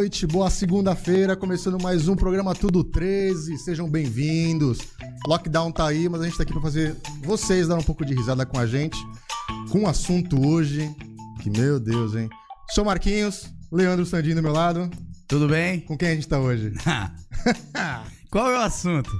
noite, boa segunda-feira, começando mais um programa Tudo 13. Sejam bem-vindos. Lockdown tá aí, mas a gente tá aqui pra fazer vocês dar um pouco de risada com a gente. Com um assunto hoje que, meu Deus, hein? Sou Marquinhos, Leandro Sandinho do meu lado. Tudo bem? Com quem a gente tá hoje? Qual é o assunto?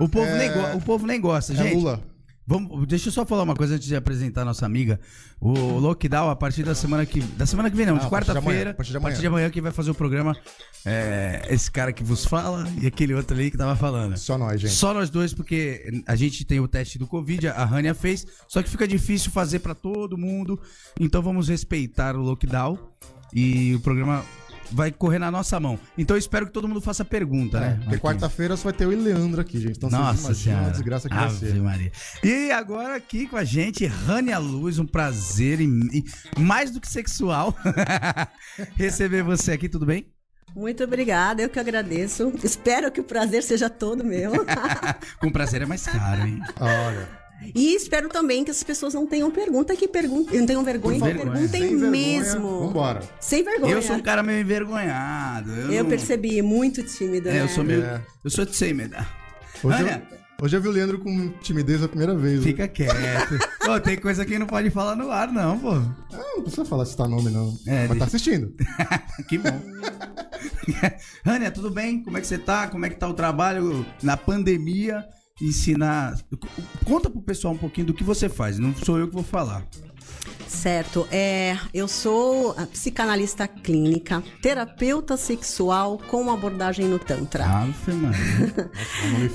O povo, É- nem, go- o povo nem gosta, É gente. Lula. Vamos, deixa eu só falar uma coisa antes de apresentar a nossa amiga. O lockdown, a partir da semana que. Da semana que vem, não, Ah, de a partir de amanhã, quarta-feira. a partir de amanhã. quem vai fazer o programa é esse cara que vos fala e aquele outro ali que tava falando. Só nós, gente. Só nós dois, porque a gente tem o teste do Covid, a Rania fez, só que fica difícil fazer pra todo mundo. Então vamos respeitar o lockdown e o programa vai correr na nossa mão. Então eu espero que todo mundo faça pergunta, né? É, porque Marquinhos? quarta-feira só vai ter e Leandro aqui, gente. Então vocês Nossa imaginam senhora. a desgraça que vai Ave ser. Maria. E agora aqui com a gente, Rania Luz, um prazer e, e mais do que sexual receber você aqui, tudo bem? Muito obrigada, eu que agradeço. Espero que o prazer seja todo meu. Com prazer é mais caro, hein? Olha, e espero também que as pessoas não tenham pergunta, que perguntem, não tenham vergonha, vergonha. perguntem sem vergonha, mesmo. Vambora. Sem vergonha. Eu sou um cara meio envergonhado. Eu, Eu não- percebi, muito tímido, É, né? eu sou meio. É. Eu sou medo. Hoje Rania, eu, hoje eu vi o Leandro com timidez a primeira vez. né? fica quieto. Pô, tem coisa que não pode falar no ar, não, pô. Ah, não precisa falar se tá nome, não. É, Mas tá assistindo. Que bom. Rania, tudo bem? Como é que você tá? Como é que tá o trabalho na pandemia? Ensinar. Conta pro pessoal um pouquinho do que você faz. Não sou eu que vou falar. Certo. É, eu sou psicanalista clínica, terapeuta sexual com abordagem no Tantra. Ave Maria.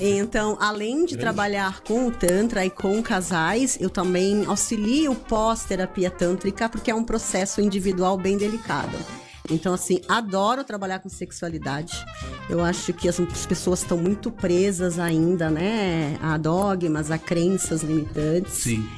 Então, além de trabalhar com o Tantra e com casais, eu também auxilio pós-terapia tântrica, porque é um processo individual bem delicado. Então, assim, adoro trabalhar com sexualidade. Eu acho que as as pessoas estão muito presas ainda, né? A dogmas, a crenças limitantes. Sim.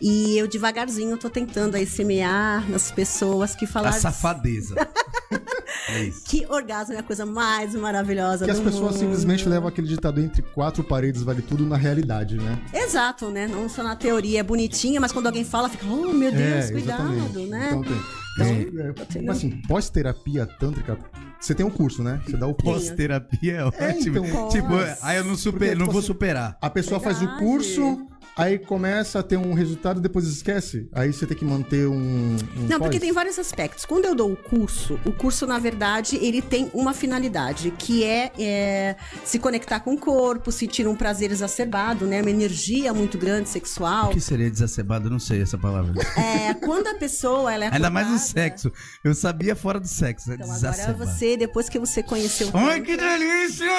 E eu devagarzinho tô tentando aí semear nas pessoas que A falaram safadeza. é isso. que orgasmo é a coisa mais maravilhosa Que as do pessoas mundo. simplesmente levam aquele ditado entre quatro paredes vale tudo na realidade, né? Exato, né? Não só na teoria é bonitinha, mas quando alguém fala, fica, oh meu Deus, cuidado, né? Então tem. Então, é, assim, pós-terapia tântrica, você tem um curso, né? Você dá o curso. Pós-terapia é ótimo. então. tipo, Pós. aí eu não, super, Porque, não tipo vou superar. A pessoa faz o Verdade. curso, aí começa a ter um resultado e depois esquece. Aí você tem que manter um. um Não, porque pós. tem vários aspectos. Quando eu dou o curso, o curso, na verdade, ele tem uma finalidade, que é, é, se conectar com o corpo, sentir um prazer exacerbado, né? Uma energia muito grande, O sexual. que seria desacerbado? Eu não sei essa palavra. É, quando a pessoa, ela é Ainda mais no acordada- sexo. Eu sabia fora do sexo. É Então, agora desacerbado. você, depois que você conheceu o Ai, que delícia!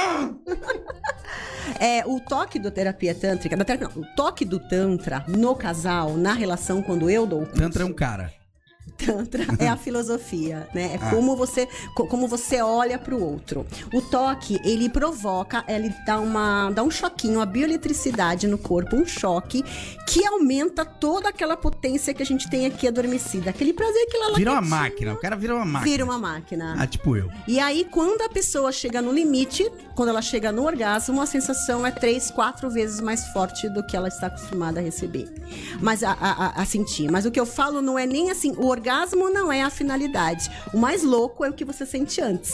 É, o toque do terapia tântrica, da terapia, não, o toque do tantra no casal, na relação quando eu dou o curso, Tantra é um cara. tantra é a filosofia, né? É Ah. como você co- como você olha pro outro. O toque, ele provoca, ele dá uma dá um choquinho, uma bioeletricidade no corpo, um choque que aumenta toda aquela potência que a gente tem aqui adormecida, aquele prazer que ela Vira uma máquina. O cara vira uma máquina. Vira uma máquina. Ah, tipo eu. E aí, quando a pessoa chega no limite, quando ela chega no orgasmo, a sensação é três, quatro vezes mais forte do que ela está acostumada a receber. Mas a, a- a- sentir. Mas o que eu falo não é nem assim, o orgasmo não é a finalidade. O mais louco é o que você sente antes.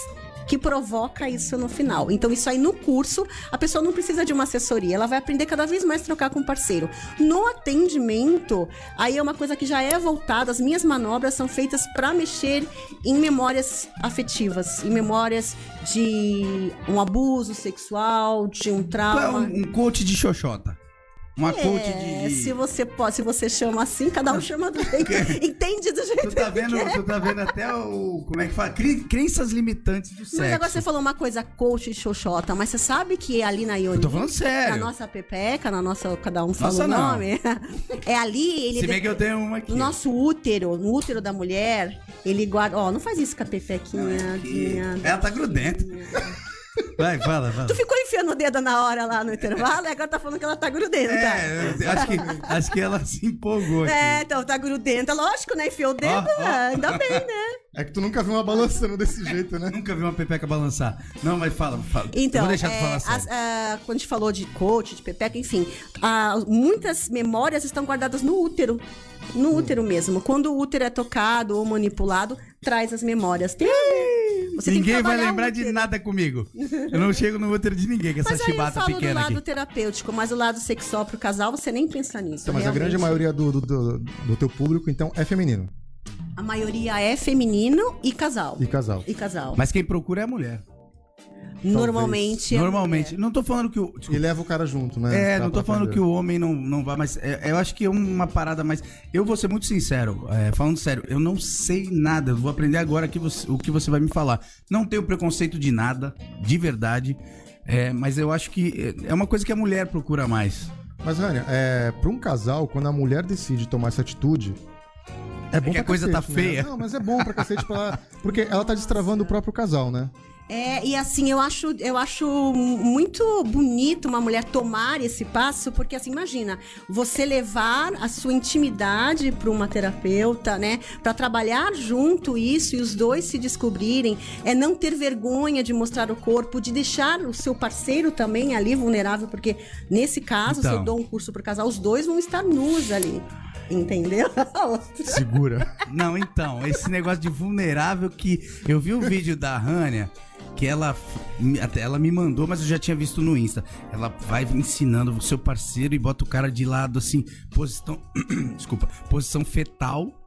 Que provoca isso no final. Então, isso aí no curso, a pessoa não precisa de uma assessoria, ela vai aprender cada vez mais a trocar com o parceiro. No atendimento, aí é uma coisa que já é voltada, as minhas manobras são feitas para mexer em memórias afetivas, em memórias de um abuso sexual, de um Qual é trauma. um, um coach de xoxota? Uma coach É, de. se você pode, se você chama assim, cada um chama do jeito. Entende do jeito Tu tá que vendo, quer. tu tá vendo até o. Como é que fala? Cre- Crenças limitantes do sexo. Mas agora você falou uma coisa coach e xoxota, mas você sabe que ali na Ioni, Eu tô falando sério. na nossa pepeca, na nossa, cada um fala o não. nome, é ali, ele... Se bem que eu tenho uma aqui. No nosso útero, no útero da mulher, ele guarda... Ó, não faz isso com a pepequinha. Aqui. dinha. Ela tá grudenta. Vai, fala, fala. Tu ficou enfiando o dedo na hora lá no intervalo e agora tá falando que ela tá grudenta. É, acho que, acho que ela se empolgou aqui. É, então tá grudenta, lógico, né? Enfiou o dedo, ó. ah, ainda bem, né? É que tu nunca viu uma balançando desse jeito, né? Nunca vi uma pepeca balançar. Não, mas fala, fala. Então, Vou deixar tu é, falar as- ah, quando a gente falou de coach, de pepeca, enfim, ah, muitas memórias estão guardadas no útero. No útero mesmo. Quando o útero é tocado ou manipulado, traz as memórias. Tem. Você tem que Ninguém vai lembrar de útero. nada comigo. Eu não chego no útero de ninguém com essa Mas aí eu chibata falo do pequena lado aqui. terapêutico, mas o lado sexual pro casal, você nem pensa nisso. Então, mas a grande realmente. maioria do, do, do, do teu público, então, é feminino. A maioria é feminino e casal. E casal. E casal. Mas quem procura é a mulher. Normalmente. é Normalmente. mulher. Não tô falando que o. E desculpa. leva o cara junto, né? É, Pra- não tô falando que o homem não, não vai, mas é, eu acho que é uma parada mais. Eu vou ser muito sincero, é, falando sério, eu não sei nada, eu vou aprender agora que você- o que você vai me falar. Não tenho preconceito de nada, de verdade, é, mas eu acho que é uma coisa que a mulher procura mais. Mas, Rania, é, pra um casal, quando a mulher decide tomar essa atitude. É bom que a pra coisa tá cacete, né? feia. Não, mas é bom pra cacete pra ela. Porque ela tá destravando o próprio casal, né? É, e assim, eu acho, eu acho muito bonito uma mulher tomar esse passo, porque assim, imagina, você levar a sua intimidade para uma terapeuta, né, para trabalhar junto isso e os dois se descobrirem, é não ter vergonha de mostrar o corpo, de deixar o seu parceiro também ali vulnerável, porque nesse caso, se Então. eu dou um curso pro casal, os dois vão estar nus ali. Entendeu? Segura. Não, então, esse negócio de vulnerável que eu vi um vídeo da Rania que ela ela me mandou, mas eu já tinha visto no Insta. Ela vai ensinando o seu parceiro e bota o cara de lado assim, posição, desculpa, posição fetal.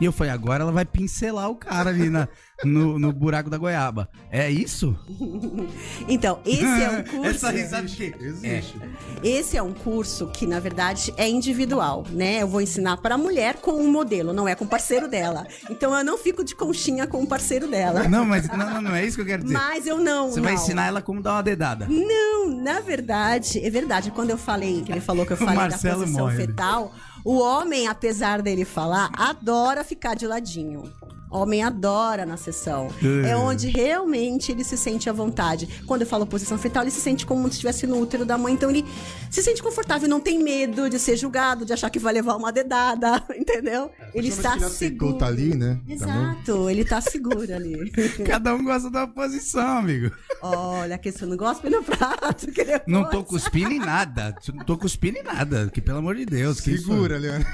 E eu falei, agora ela vai pincelar o cara ali na, no, no buraco da goiaba. É isso? Então, esse é um curso. Essa risada de quê? Existe. Esse é um curso que, na verdade, é individual, né? Eu vou ensinar para a mulher com um modelo, não é com o parceiro dela. Então eu não fico de conchinha com o parceiro dela. Não, mas não, não, não é isso que eu quero dizer. Mas eu não. Você vai não. ensinar ela como dar uma dedada. Não, na verdade, é verdade. Quando eu falei, que ele falou que eu O falei da posição morre, né? fetal, o homem, apesar dele falar, adora ficar de ladinho. Homem adora na sessão. É. É onde realmente ele se sente à vontade. Quando eu falo posição fetal, ele se sente como se estivesse no útero da mãe. Então ele se sente confortável, não tem medo de ser julgado, de achar que vai levar uma dedada, entendeu? ele Principalmente está ele aceitou seguro. tá ali, né? Exato, ele tá seguro ali. Cada um gosta da posição, amigo. Olha, que você não gosta no prato. Que depois... Não tô cuspindo em nada. Não tô cuspindo em nada. Que pelo amor de Deus. Segura, Leandro.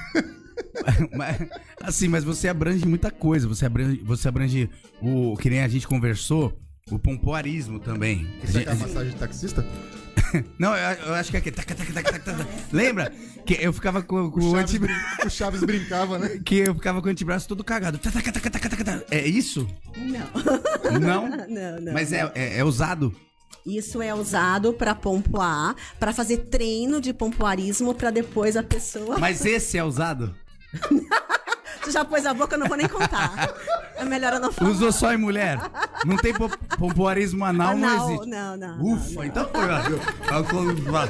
Mas, assim, mas você abrange muita coisa. Você abrange, você abrange o. Que nem a gente conversou, o pompoarismo também. Isso é a massagem de taxista? não, eu, eu acho que é aqui. taca, taca, taca, taca, taca. Lembra? Que eu ficava com, com O o Chaves, antebraço. o Chaves brincava, né? Que eu ficava com o antebraço todo cagado. Taca, taca, taca, taca, taca, taca. É isso? Não. Não? Não, não. Mas é, é, é usado? Isso é usado pra pompoar, pra fazer treino de pompoarismo pra depois a pessoa. Mas esse é usado? Você já pôs a boca, eu não vou nem contar. É melhor eu não falar. Usou só em mulher? Não tem po- pompoarismo anal, não Anal, existe. não, não, não, Ufa, não. então foi, ó.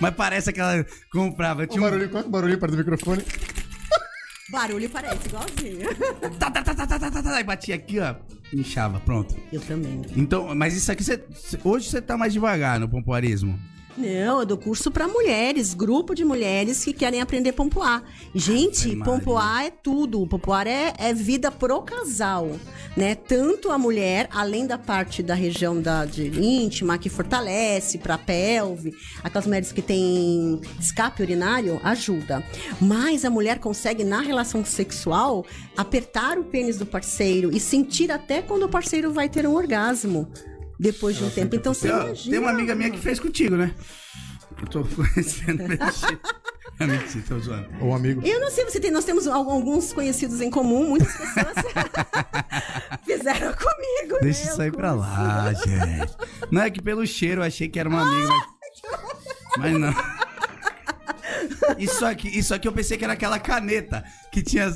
Mas parece que ela comprava. Tinha um... barulho, qual é o barulho perto do microfone? Barulho parece igualzinho. Tá, tá, tá, tá, tá, tá, tá, tá, e batia aqui, ó. Inchava, pronto. Eu também. Então, mas isso aqui, você, hoje você tá mais devagar no pompoarismo. Não, eu dou curso pra mulheres, grupo de mulheres que querem aprender pompoar. Gente, Maria. pompoar é tudo. Pompoar é, é vida pro casal, né? Tanto a mulher, além da parte da região da, de íntima, que fortalece pra pelve, aquelas mulheres que têm escape urinário, ajuda. Mas a mulher consegue, na relação sexual, apertar o pênis do parceiro e sentir até quando o parceiro vai ter um orgasmo. Depois de um tempo. Então você Tem, imagina. tem uma amiga minha que fez contigo, né? Eu tô conhecendo. É mentira, tô zoando. Ou amigo. Eu não sei, você tem, nós temos al- alguns conhecidos em comum, muitas pessoas fizeram comigo. Deixa né, isso aí o pra lá, gente. Não é que pelo cheiro eu achei que era uma amiga, mas. Mas não. Isso aqui, isso aqui eu pensei que era aquela caneta que tinha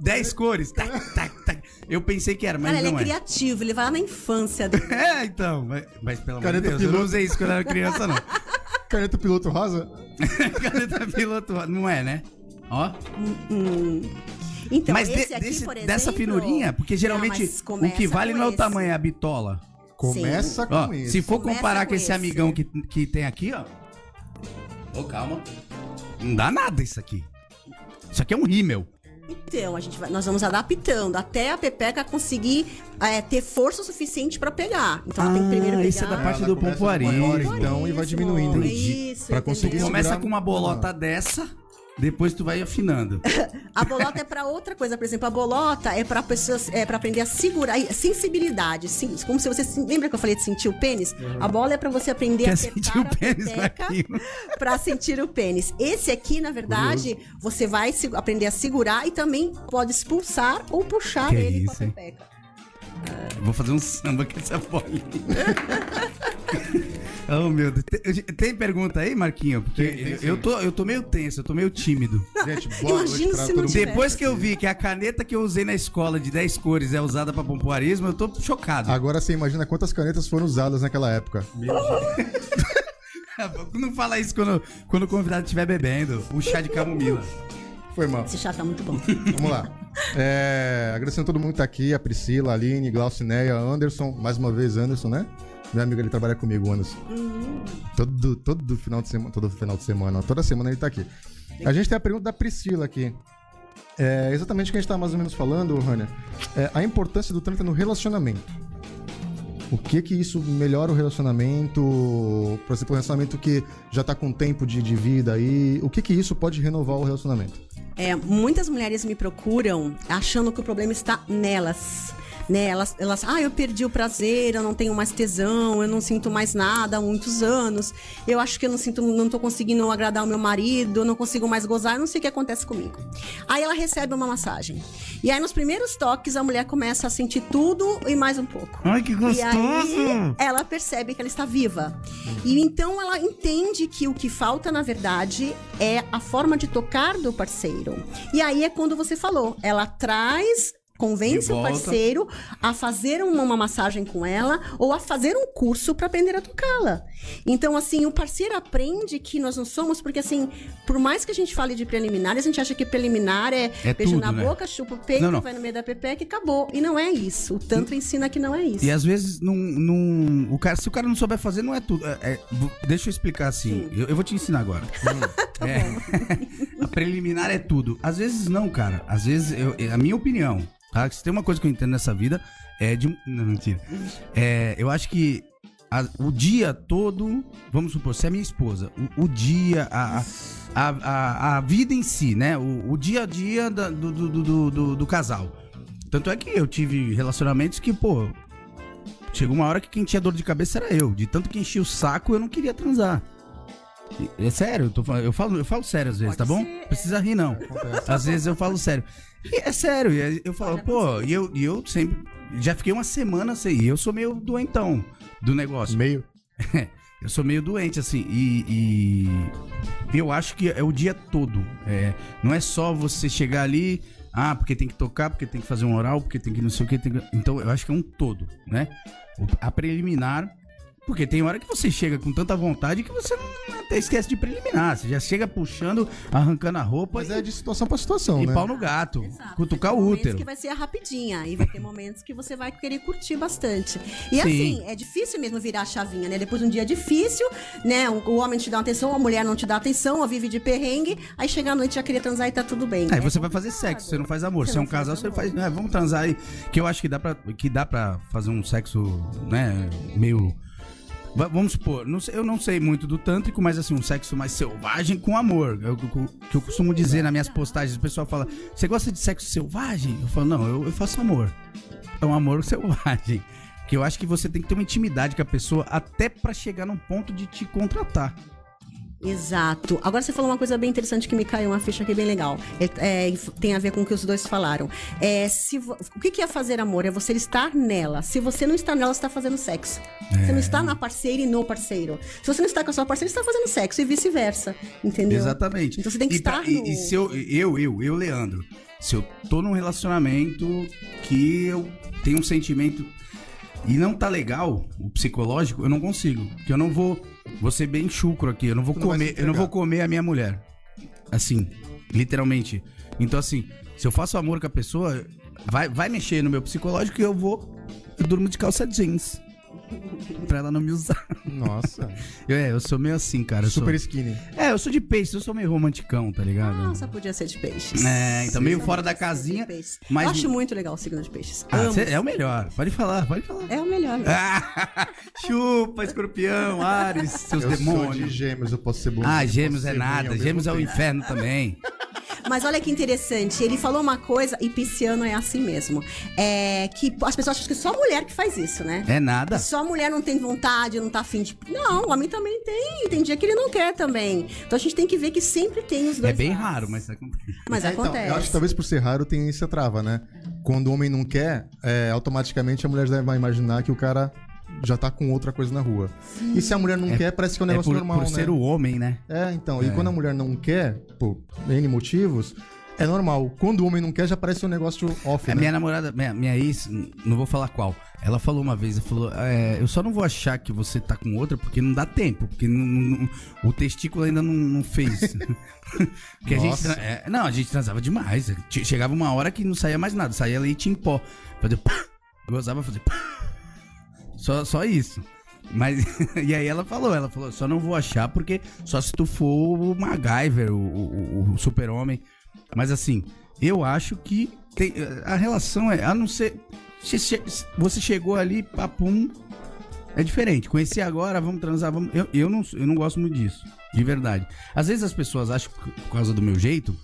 10 cores. Tac, tac, tac. Eu pensei que era, mas Cara, ele não é é. criativo, ele vai lá na infância dele. É, então. Mas, mas pelo amor de Caneta Deus, eu não piloto. usei isso quando eu era criança, não. Caneta piloto rosa? Caneta piloto, não é, né? Ó. Então, mas de- esse aqui, desse- por exemplo... dessa finurinha, porque geralmente Não, o que vale não é o esse. tamanho, é a bitola. Começa com Ó, isso. se for Começa comparar com com esse esse. amigão que, que tem aqui, ó. Ô, calma. Não dá nada isso aqui. Isso aqui é um rímel. Então, a gente vai, nós vamos adaptando até a Pepeca conseguir é, ter força suficiente pra pegar. Então, ela tem que primeiro pegar... isso é da parte Ela do pompoarismo. maior, então, e vai Isso, diminuindo. Isso, Pra conseguir? Começa segurar- com uma bolota dessa, depois tu vai afinando. A bolota é pra outra coisa, por exemplo, a bolota é pra pessoas, é para aprender a segurar, sensibilidade, sim, como se você lembra que eu falei de sentir o pênis? A bola é pra você aprender Quer a sentir o pênis a pepeca naquilo. pra sentir o pênis. Esse aqui, na verdade, você vai aprender a segurar e também pode expulsar ou puxar Que ele isso, com a hein? Vou fazer um samba com essa bolinha. oh, meu Deus. Tem, tem pergunta aí, Marquinho? Porque Tem, tem eu, tô, eu tô meio tenso, eu tô meio tímido. Gente, boa noite pra todo mundo. Depois que eu vi que a caneta que eu usei na escola de 10 cores é usada pra pompoarismo, eu tô chocado. Agora você imagina quantas canetas foram usadas naquela época. Não fala isso quando, quando o convidado estiver bebendo. O chá de camomila. Foi mal. Esse chá tá muito bom. Vamos lá. É, agradecendo a todo mundo que tá aqui, a Priscila, a Aline, Glaucineia, Anderson, mais uma vez Anderson, né? Meu amigo, ele trabalha comigo, Anderson. Todo, todo final de semana, todo final de semana, toda semana ele tá aqui. A gente tem a pergunta da Priscila aqui. É exatamente o que a gente tá mais ou menos falando, Rania. É a importância do Tantra no relacionamento. O que que isso melhora o relacionamento? Por exemplo, um relacionamento que já tá com tempo de, de vida aí. O que que isso pode renovar o relacionamento? É, muitas mulheres me procuram achando que o problema está nelas. Né? Elas, elas, ah, eu perdi o prazer, eu não tenho mais tesão, eu não sinto mais nada há muitos anos. Eu acho que eu não sinto, não tô conseguindo agradar o meu marido, eu não consigo mais gozar, eu não sei o que acontece comigo. Aí ela recebe uma massagem. E aí nos primeiros toques a mulher começa a sentir tudo e mais um pouco. Ai, que E aí ela percebe que ela está viva. E então ela entende que o que falta, na verdade, é a forma de tocar do parceiro. E aí é quando você falou, ela traz. Convence o parceiro a fazer uma, massagem com ela ou a fazer um curso para aprender a tocá-la. Então, assim, o parceiro aprende que nós não somos, porque, assim, por mais que a gente fale de preliminar, a gente acha que preliminar é, É beijo tudo, na né? boca, chupa o peito, Não, não. vai no meio da pepeca e acabou. E não é isso. O Tantra ensina que não é isso. E às vezes, não, não, o cara, se o cara não souber fazer, não é tudo. É- é- deixa eu explicar assim. Eu, eu vou te ensinar agora. É. a preliminar é tudo. Às vezes não, cara. Às vezes, eu- é a minha opinião, tá? Se tem uma coisa que eu entendo nessa vida, é de. Não, mentira. É, eu acho que a- o dia todo, vamos supor, se é minha esposa, o, o dia, a, a, a, a- a vida em si, né? O, o dia a dia da- do, do, do, do- do casal. Tanto é que eu tive relacionamentos que, pô, chegou uma hora que quem tinha dor de cabeça era eu. De tanto que enchia o saco, eu não queria transar. É sério, eu, tô falando- eu falo, eu falo sério às vezes, tá bom? Precisa rir, não. Às vezes eu falo sério. E é sério, eu falo, pô, e eu, e eu sempre. Já fiquei uma semana sem. E eu sou meio doentão do negócio. Meio. Eu sou meio doente, assim, e, e eu acho que é o dia todo. É, não é só você chegar ali, ah, porque tem que tocar, porque tem que fazer um oral, porque tem que não sei o que. Tem que... Então, eu acho que é um todo, né? A preliminar. Porque tem hora que você chega com tanta vontade que você não, até esquece de preliminar. Você já chega puxando, arrancando a roupa Mas e, é de situação pra situação, e né? pau no gato. Exato. Cutucar Vai o útero. que vai ser rapidinha e vai ter momentos que você vai querer curtir bastante. E Sim. assim, é difícil mesmo virar a chavinha, né? Depois de um dia difícil, né? O, o homem te dá atenção, a mulher não te dá atenção, ou vive de perrengue, aí chega à noite já queria transar e tá tudo bem. Aí É você vai fazer sexo, você não faz amor. Você Se é um casal, você amor. faz. "Ah, vamos transar aí. Que eu acho que dá pra, que dá pra fazer um sexo, né? Meio. Va- Vamos supor, não sei- eu não sei muito do tântrico, mas assim, um sexo mais selvagem com amor. O que eu- costumo dizer nas minhas postagens. O pessoal fala: Você gosta de sexo selvagem? Eu falo: Não, eu, eu faço amor. É um amor selvagem. Que eu acho que você tem que ter uma intimidade com a pessoa até pra chegar num ponto de te contratar. Exato. Agora você falou uma coisa bem interessante que me caiu uma ficha aqui bem legal. É, é, tem a ver com o que os dois falaram. É, se o que que é fazer amor? É você estar nela. Se você não está nela, você está fazendo sexo. Você não está na parceira e no parceiro. Se você não está com a sua parceira, você está fazendo sexo e vice-versa. Entendeu? Exatamente. Então você tem que e pra- estar e, no... e se eu, eu, eu, eu, Leandro, se eu tô num relacionamento que eu tenho um sentimento e não tá legal, o psicológico, eu não consigo. Porque eu não vou. Vou ser bem chucro aqui. Eu não vou não comer. Eu não vou comer a minha mulher. Assim, literalmente. Então, assim, se eu faço amor com a pessoa, vai, vai mexer no meu psicológico e eu vou. Eu durmo de calça jeans. Pra ela não me usar. Nossa. Eu, é, eu sou meio assim, cara. Eu sou- Super skinny. é, eu sou de peixe, eu sou meio romanticão, tá ligado? Nossa, podia ser de peixes. É, então meio Só fora da casinha, mas- Eu acho muito legal o signo de peixes. Ah, Amo. cê- é o melhor. Pode falar, pode falar. É o melhor. Ah, chupa, escorpião, Ares, seus Eu sou de demônios. gêmeos, eu posso ser bom. Ah, eu gêmeos é nada. Gêmeos é o tempo. inferno também. Mas olha que interessante, ele falou uma coisa, e pisciano é assim mesmo. É que as pessoas acham que só mulher que faz isso, né? É nada. Só mulher não tem vontade, não tá afim de. Não, o homem também tem. Tem dia que ele não quer também. Então a gente tem que ver que sempre tem os dois. É bem lados. raro, mas acontece. Mas É, então, acontece. eu acho que talvez por ser raro tem essa trava, né? Quando o homem não quer, é, automaticamente a mulher vai imaginar que o cara já tá com outra coisa na rua. E se a mulher não quer, parece que é um É negócio por, normal, por né? ser o homem, né? É, então. E quando a mulher não quer, por N motivos, é normal. Quando o homem não quer, já parece um negócio off, A né? minha namorada, minha, minha ex, não vou falar qual. Ela falou uma vez, ela falou, é, eu só não vou achar que você tá com outra porque não dá tempo, porque não- não- o testículo ainda não, não fez. porque a gente, é, não, a gente transava demais. Che- Chegava uma hora que não saía mais nada, saía leite em pó. Fazia pá, gozava fazer pá. Só, só isso. Mas, e aí ela falou, ela falou, só não vou achar porque só se tu for o MacGyver, o, o, o super-homem. Mas assim, eu acho que tem- a relação é, a não ser. se- se- Você chegou ali, papum. É diferente. Conheci agora, vamos transar, vamos. Eu, eu, não, eu não gosto muito disso. De verdade. Às vezes as pessoas acham que por causa do meu jeito,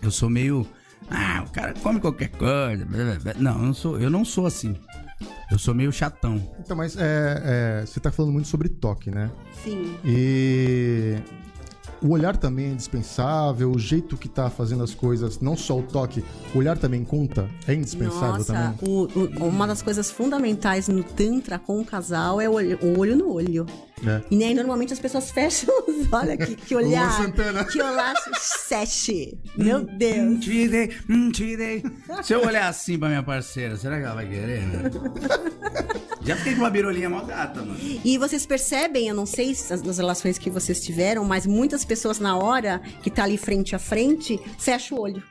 eu sou meio. Ah, o cara come qualquer coisa. blá, blá, blá." Não, eu não sou, eu não sou assim. Eu sou meio chatão. Então, mas é, é, você tá falando muito sobre toque, né? Sim. E o olhar também é indispensável, o jeito que tá fazendo as coisas, não só o toque, o olhar também conta, é indispensável Nossa, também. o- o- uma das coisas fundamentais no Tantra com o casal é o olho, o olho no olho. Né? E nem normalmente as pessoas fecham os olhos. Que, que olhar. Santana. Que olhar sete. Meu Deus. Hum, te dei, hum, te dei. Se eu olhar assim pra minha parceira, será que ela vai querer? né? Já fiquei com uma birolinha mó gata, mano. E vocês percebem, eu não sei se as- nas relações que vocês tiveram, mas muitas pessoas na hora que tá ali frente a frente, fecha o olho.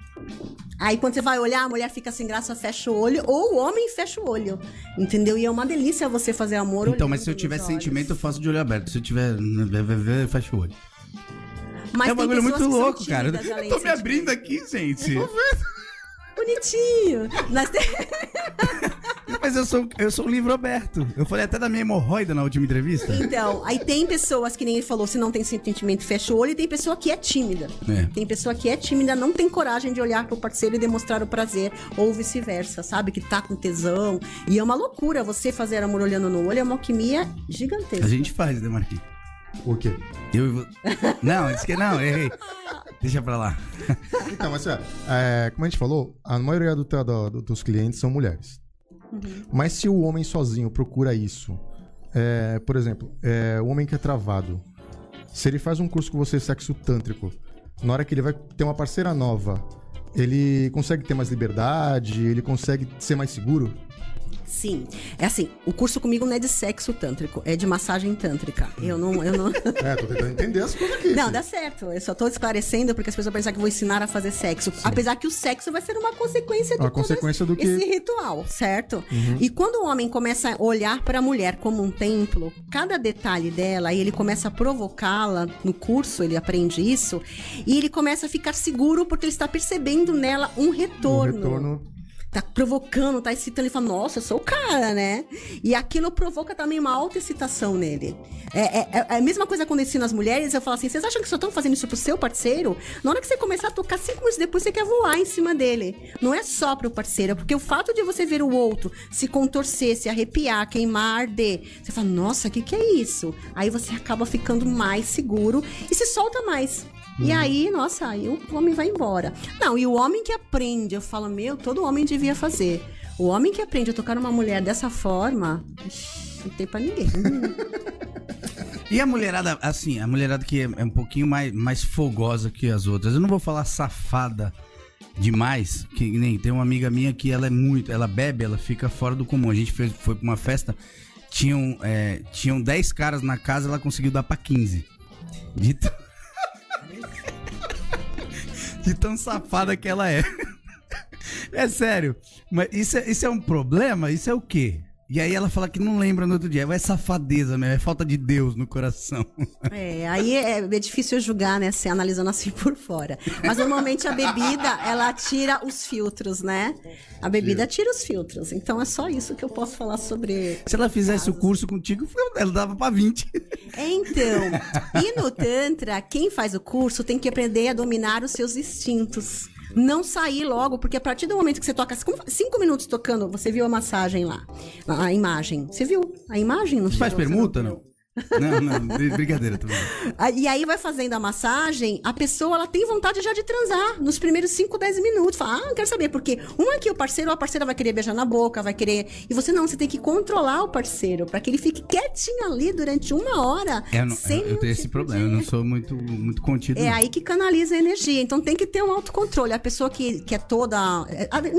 Aí quando você vai olhar, a mulher fica sem graça, fecha o olho, ou o homem fecha o olho. Entendeu? E é uma delícia você fazer amor Então, mas se eu tiver sentimento, eu faço de olho aberto. Se eu tiver. eu fecho o olho. Mas é um bagulho muito louco, cara. Eu tô me abrindo aqui, gente. Bonitinho. Mas tem... Mas eu sou, eu sou um livro aberto. Eu falei até da minha hemorroida na última entrevista. Então, aí tem pessoas que nem ele falou, se não tem sentimento, fecha o olho, e tem pessoa que é tímida. É. Tem pessoa que é tímida, não tem coragem de olhar pro parceiro e demonstrar o prazer, ou vice-versa, sabe? Que tá com tesão. E é uma loucura você fazer amor olhando no olho, é uma alquimia gigantesca. A gente faz, né, Marquinhos? O quê? Eu e Não, disse que não, errei. Deixa pra lá. Então, mas é, é, como a gente falou, a maioria do- do- dos clientes são mulheres. Mas se o homem sozinho procura isso, é, por exemplo, é, o homem que é travado, se ele faz um curso com você sexo tântrico, na hora que ele vai ter uma parceira nova, ele consegue ter mais liberdade, ele consegue ser mais seguro? Sim. É assim, o curso comigo não é de sexo tântrico, é de massagem tântrica. Eu não. Eu não... É, tô tentando entender as coisas aqui. Não, dá certo. Eu só tô esclarecendo porque as pessoas pensam que eu vou ensinar a fazer sexo. Apesar que o sexo vai ser uma consequência todo consequência esse, do que- Uhum. esse ritual, certo? E quando o homem começa a olhar pra mulher como um templo, cada detalhe dela, e ele começa a provocá-la no curso, ele aprende isso, e ele começa a ficar seguro porque ele está percebendo nela um retorno. retorno tá provocando, tá excitando, ele fala, nossa, eu sou o cara, né? E aquilo provoca também uma alta excitação nele. É, é, é a mesma coisa quando eu ensino as mulheres, eu falo assim, vocês acham que só estão fazendo isso pro seu parceiro? Na hora que você começar a tocar cinco minutos depois, você quer voar em cima dele. Não é só pro parceiro, é porque o fato de você ver o outro se contorcer, se arrepiar, queimar, arder, você fala, nossa, o que, que é isso? Aí você acaba ficando mais seguro e se solta mais. E aí, nossa, aí o homem vai embora. Não, e o homem que aprende, eu falo, meu, todo homem devia fazer. O homem que aprende a tocar uma mulher dessa forma, não tem pra ninguém. E a mulherada, assim, a mulherada que é, é um pouquinho mais, mais fogosa que as outras. Eu não vou falar safada demais, que nem tem uma amiga minha que ela é muito, ela bebe, ela fica fora do comum. A gente fez, foi pra uma festa, tinham, é, tinham 10 caras na casa, ela conseguiu dar pra 15. De, t- tão safada que ela é. É sério. Mas isso é, isso é um problema? Isso é o quê? E aí ela fala que não lembra no outro dia. É safadeza mesmo, é falta de Deus no coração. É, aí é, é difícil julgar, né, se analisando assim por fora. Mas normalmente a bebida, ela tira os filtros, né? A bebida tira os filtros. Então é só isso que eu posso falar sobre. Se ela fizesse o curso contigo, ela dava pra 20. É, Então, e no Tantra, quem faz o curso tem que aprender a dominar os seus instintos. Não sair logo, porque a partir do momento que você toca cinco, minutos tocando, você viu a massagem lá, a, imagem. Você viu a imagem? Não Você faz permuta, não? Não, não, br- brincadeira. Ah, E aí vai fazendo a massagem, a pessoa ela tem vontade já de transar nos primeiros 5, 10 minutos. Fala, ah, não quero saber, porque um aqui o parceiro, a parceira vai querer beijar na boca, vai querer. E você não, você tem que controlar o parceiro para que ele fique quietinho ali durante uma hora. É, eu, não- sem eu nenhum tenho esse tipo problema, eu de- não sou muito, muito contido. É não. aí que canaliza a energia. Então tem que ter um autocontrole. A pessoa que, que é toda.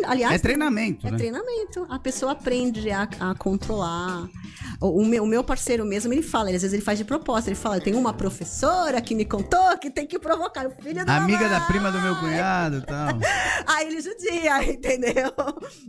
Aliás. É treinamento, É né? treinamento. A pessoa aprende a, a controlar. O, o meu, o meu parceiro mesmo, ele fala, ele, às vezes ele faz de proposta. Ele fala: eu tenho uma professora que me contou que tem que provocar o filho da Amiga da mamãe." prima do meu cunhado e tal. Aí ele judia, entendeu?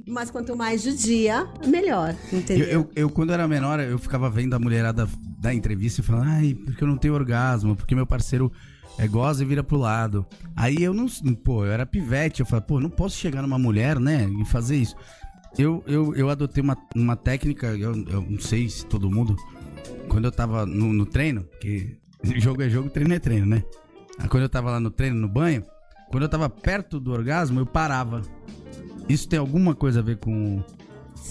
Mas quanto mais judia, melhor, Eu, entendeu? eu, eu, quando era menor, eu ficava vendo a mulherada da entrevista e falando, ai, porque eu não tenho orgasmo, porque meu parceiro é, goza e vira pro lado. Aí eu não. Pô, eu era pivete, eu falei, pô, não posso chegar numa mulher, né, e fazer isso. Eu, eu, eu adotei uma, uma técnica, eu, eu não sei se todo mundo. Quando eu tava no, no treino, que jogo é jogo, treino é treino, né? Aí Quando eu tava lá no treino, no banho, quando eu tava perto do orgasmo, eu parava. Isso tem alguma coisa a ver com,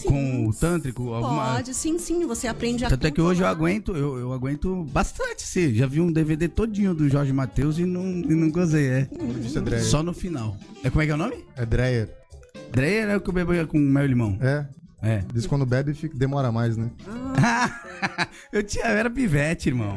com o tântrico? Alguma... Pode, sim, sim. Você aprende a. Tanto é que hoje eu aguento, eu, eu aguento bastante, sim. Já vi um DVD todinho do Jorge Matheus e não, e não gozei, é. Dreyer. Só no final. É, como é que é o nome? É Dreyer. Dreyer é o que eu bebo com mel e limão. É. É. Diz que quando bebe fica- demora mais, né? eu, tinha, eu era pivete, irmão.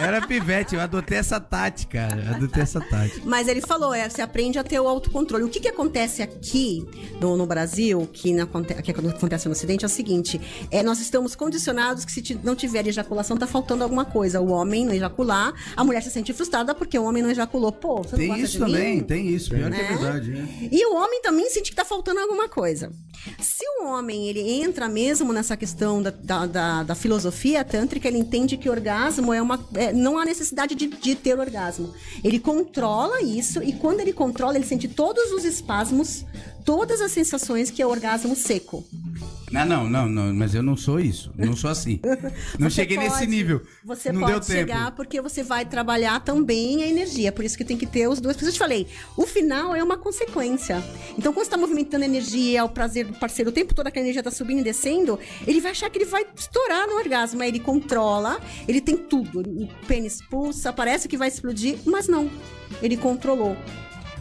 Era pivete, eu adotei essa tática. Adotei essa tática. Mas ele falou, é, você aprende a ter o autocontrole. O que, que acontece aqui no, no Brasil, que, aconte- que acontece no Ocidente, é o seguinte: é, nós estamos condicionados que se não tiver ejaculação, tá faltando alguma coisa. O homem não ejacular, a mulher se sente frustrada porque o homem não ejaculou. Pô, você não Tem gosta isso também, mim? tem isso. Pior que é Né? verdade, né? E o homem também sente que tá faltando alguma coisa. Se o homem ele entra mesmo nessa questão da, da, da- da filosofia tântrica, ele entende que orgasmo é uma. é, não há necessidade de, de ter orgasmo. Ele controla isso e quando ele controla, ele sente todos os espasmos, todas as sensações que é o orgasmo seco. Não, não, não, não, mas eu não sou isso. Não sou assim. Não Você cheguei nesse pode- nível. Você não pode deu tempo. chegar porque você vai trabalhar também a energia. Por isso que tem que ter os dois. Por isso eu te falei, o final é uma consequência. Então, quando você está movimentando a energia, o prazer do parceiro, o tempo todo que a energia está subindo e descendo, ele vai achar que ele vai estourar no orgasmo. Aí ele controla, ele tem tudo. O pênis pulsa, parece que vai explodir, mas não. Ele controlou.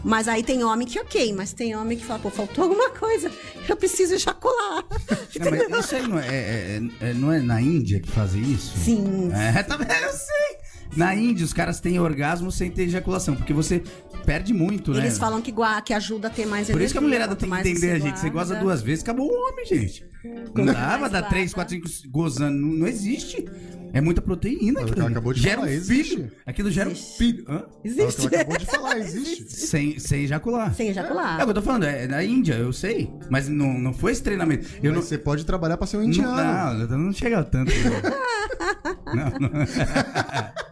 Mas aí tem homem que ok, mas tem homem que fala, pô, faltou alguma coisa, eu preciso ejacular. Não, mas isso aí não é, é- é- é- não é na Índia que fazem isso? Sim. É, vendo? Eu sei. Na Índia, os caras têm orgasmo sem ter ejaculação, porque você perde muito, né? Eles falam que, que ajuda a ter mais Por energia. isso que a mulherada tem que entender a gente. Você goza duas vezes, acabou o homem, gente. Não dá pra mais dar três, quatro, cinco gozando. Não, não existe. É muita proteína. Ela aquilo. acabou de gera falar, um existe. filho. Aquilo gera um filho. Hã? Existe. Ela acabou de falar, existe. Sem, sem ejacular. Sem ejacular. É o que eu tô falando, é na Índia, eu sei. Mas não, não foi esse treinamento. Eu Mas não, você pode trabalhar pra ser um não, indiano. não, não chega tanto. não, não.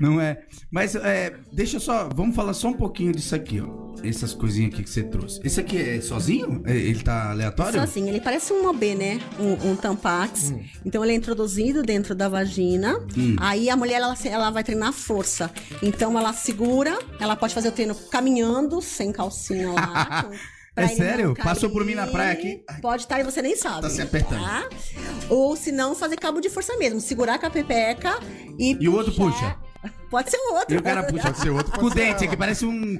Não é. Mas é, deixa eu só. Vamos falar só um pouquinho disso aqui, ó. Essas coisinhas aqui que você trouxe. Esse aqui é sozinho? É- Ele tá aleatório? Assim, ele parece um OB, né? Um, um tampax. Hum. Então ele é introduzido dentro da vagina. Aí a mulher ela, ela vai treinar força. Então ela segura, ela pode fazer o treino caminhando, sem calcinha lá. É sério? Passou por mim na praia aqui? Pode estar e você nem sabe. Tá se apertando. tá? Ou se não, fazer cabo de força mesmo. Segurar com a pepeca e. E o outro puxar. Pode ser outro. E o cara puxa Pode ser outro, com o dente ela. aqui, parece um.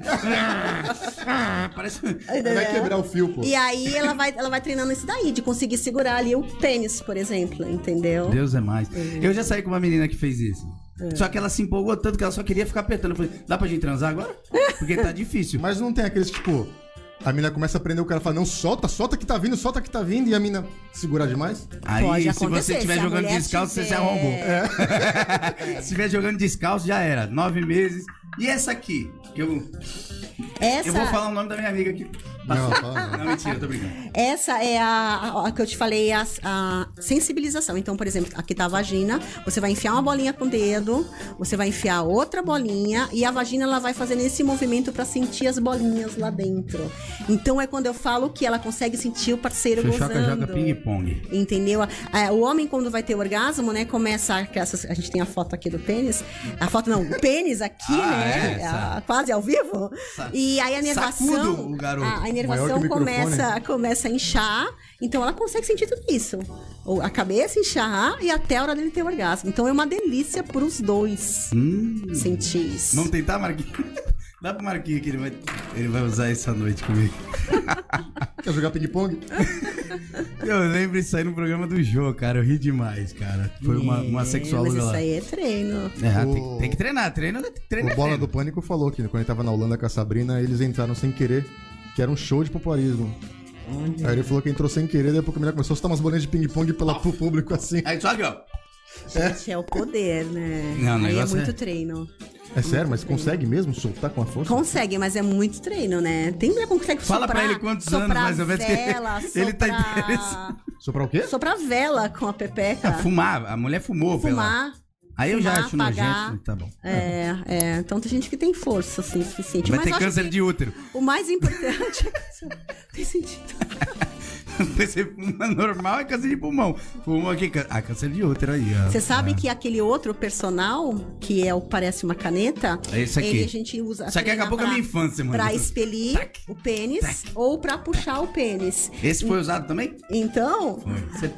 parece um. Vai quebrar o fio, pô. E aí ela vai, ela vai treinando isso daí, de conseguir segurar ali o pênis, por exemplo, entendeu? Deus é mais. Eu já saí com uma menina que fez isso. É. Só que ela se empolgou tanto que ela só queria ficar apertando. Eu falei, dá pra gente transar agora? Porque tá difícil. Mas não tem aqueles, tipo, a mina começa a prender, o cara fala, não, solta, solta que tá vindo, solta que tá vindo, e a mina segurar demais. Aí, Pode se acontecer, você estiver se a jogando mulher descalço, você se tiver- arrombou. É. se estiver jogando descalço, já era. Nove meses. E essa aqui? Que eu, Essa, eu vou falar o nome da minha amiga aqui. Não, não. Não, mentira, tô brincando. essa é a, a- que eu te falei, a, a sensibilização. Então, por exemplo, aqui tá a vagina, você vai enfiar uma bolinha com o dedo, você vai enfiar outra bolinha e a vagina ela vai fazendo esse movimento pra sentir as bolinhas lá dentro. Então é quando eu falo que ela consegue sentir o parceiro Xoxoca gozando. joga ping-pong. Entendeu? É, o homem, quando vai ter orgasmo, né? Começa. a- a gente tem a foto aqui do pênis. A foto não, o pênis aqui, Ah, né? É, essa- a- quase ao vivo. Sa- E aí a inervação. O. A, a o começa, começa a inchar. Então ela consegue sentir tudo isso. Ou A cabeça inchar e até a hora dele ter orgasmo. Então é uma delícia pros dois Hum. sentir isso. Vamos tentar, Marquinhos? Dá pro Marquinhos que ele vai, ele vai usar essa noite comigo. Quer jogar ping-pong? Eu lembro isso aí no programa do Jô, cara. Eu ri demais, cara. Foi uma, uma É, sexóloga Mas isso lá. aí é treino. É, O- tem, tem que treinar. Treino, treino O é Bola treino. do Pânico falou que quando ele tava na Holanda com a Sabrina, eles entraram sem querer, que era um show de popularismo. Aí ele falou que entrou sem querer, depois a menina começou a soltar umas bolinhas de ping-pong pela- pro público assim. Aí só aqui, ó. Gente, é o poder, né? Não, o aí é negócio muito é- treino. É sério, mas consegue mesmo soltar com a força? Consegue, mas é muito treino, né? Tem mulher que consegue Fala soprar, pra ele quantos anos, mais ou menos, que Vela, ele tá soprar- interessado. Soprar o quê? Soprar vela com a pepeca. Ah, fumar. A mulher fumou, pela- Fumar. Aí eu já acho apagar. nojento. Tá bom. É, é. Então tem gente que tem força, assim, suficiente. Vai mas ter eu câncer que de útero. O mais importante. tem sentido. Você fuma normal é câncer de pulmão. Fumou aqui, ah, câncer de útero aí, ó. Você sabe Ah. que aquele outro personal, que é o parece uma caneta, É esse aqui. ele a gente usa. Isso aqui treina acabou com a pra- minha infância, mano. Pra expelir Tac, o pênis ou pra puxar o pênis. Esse foi usado também? Então,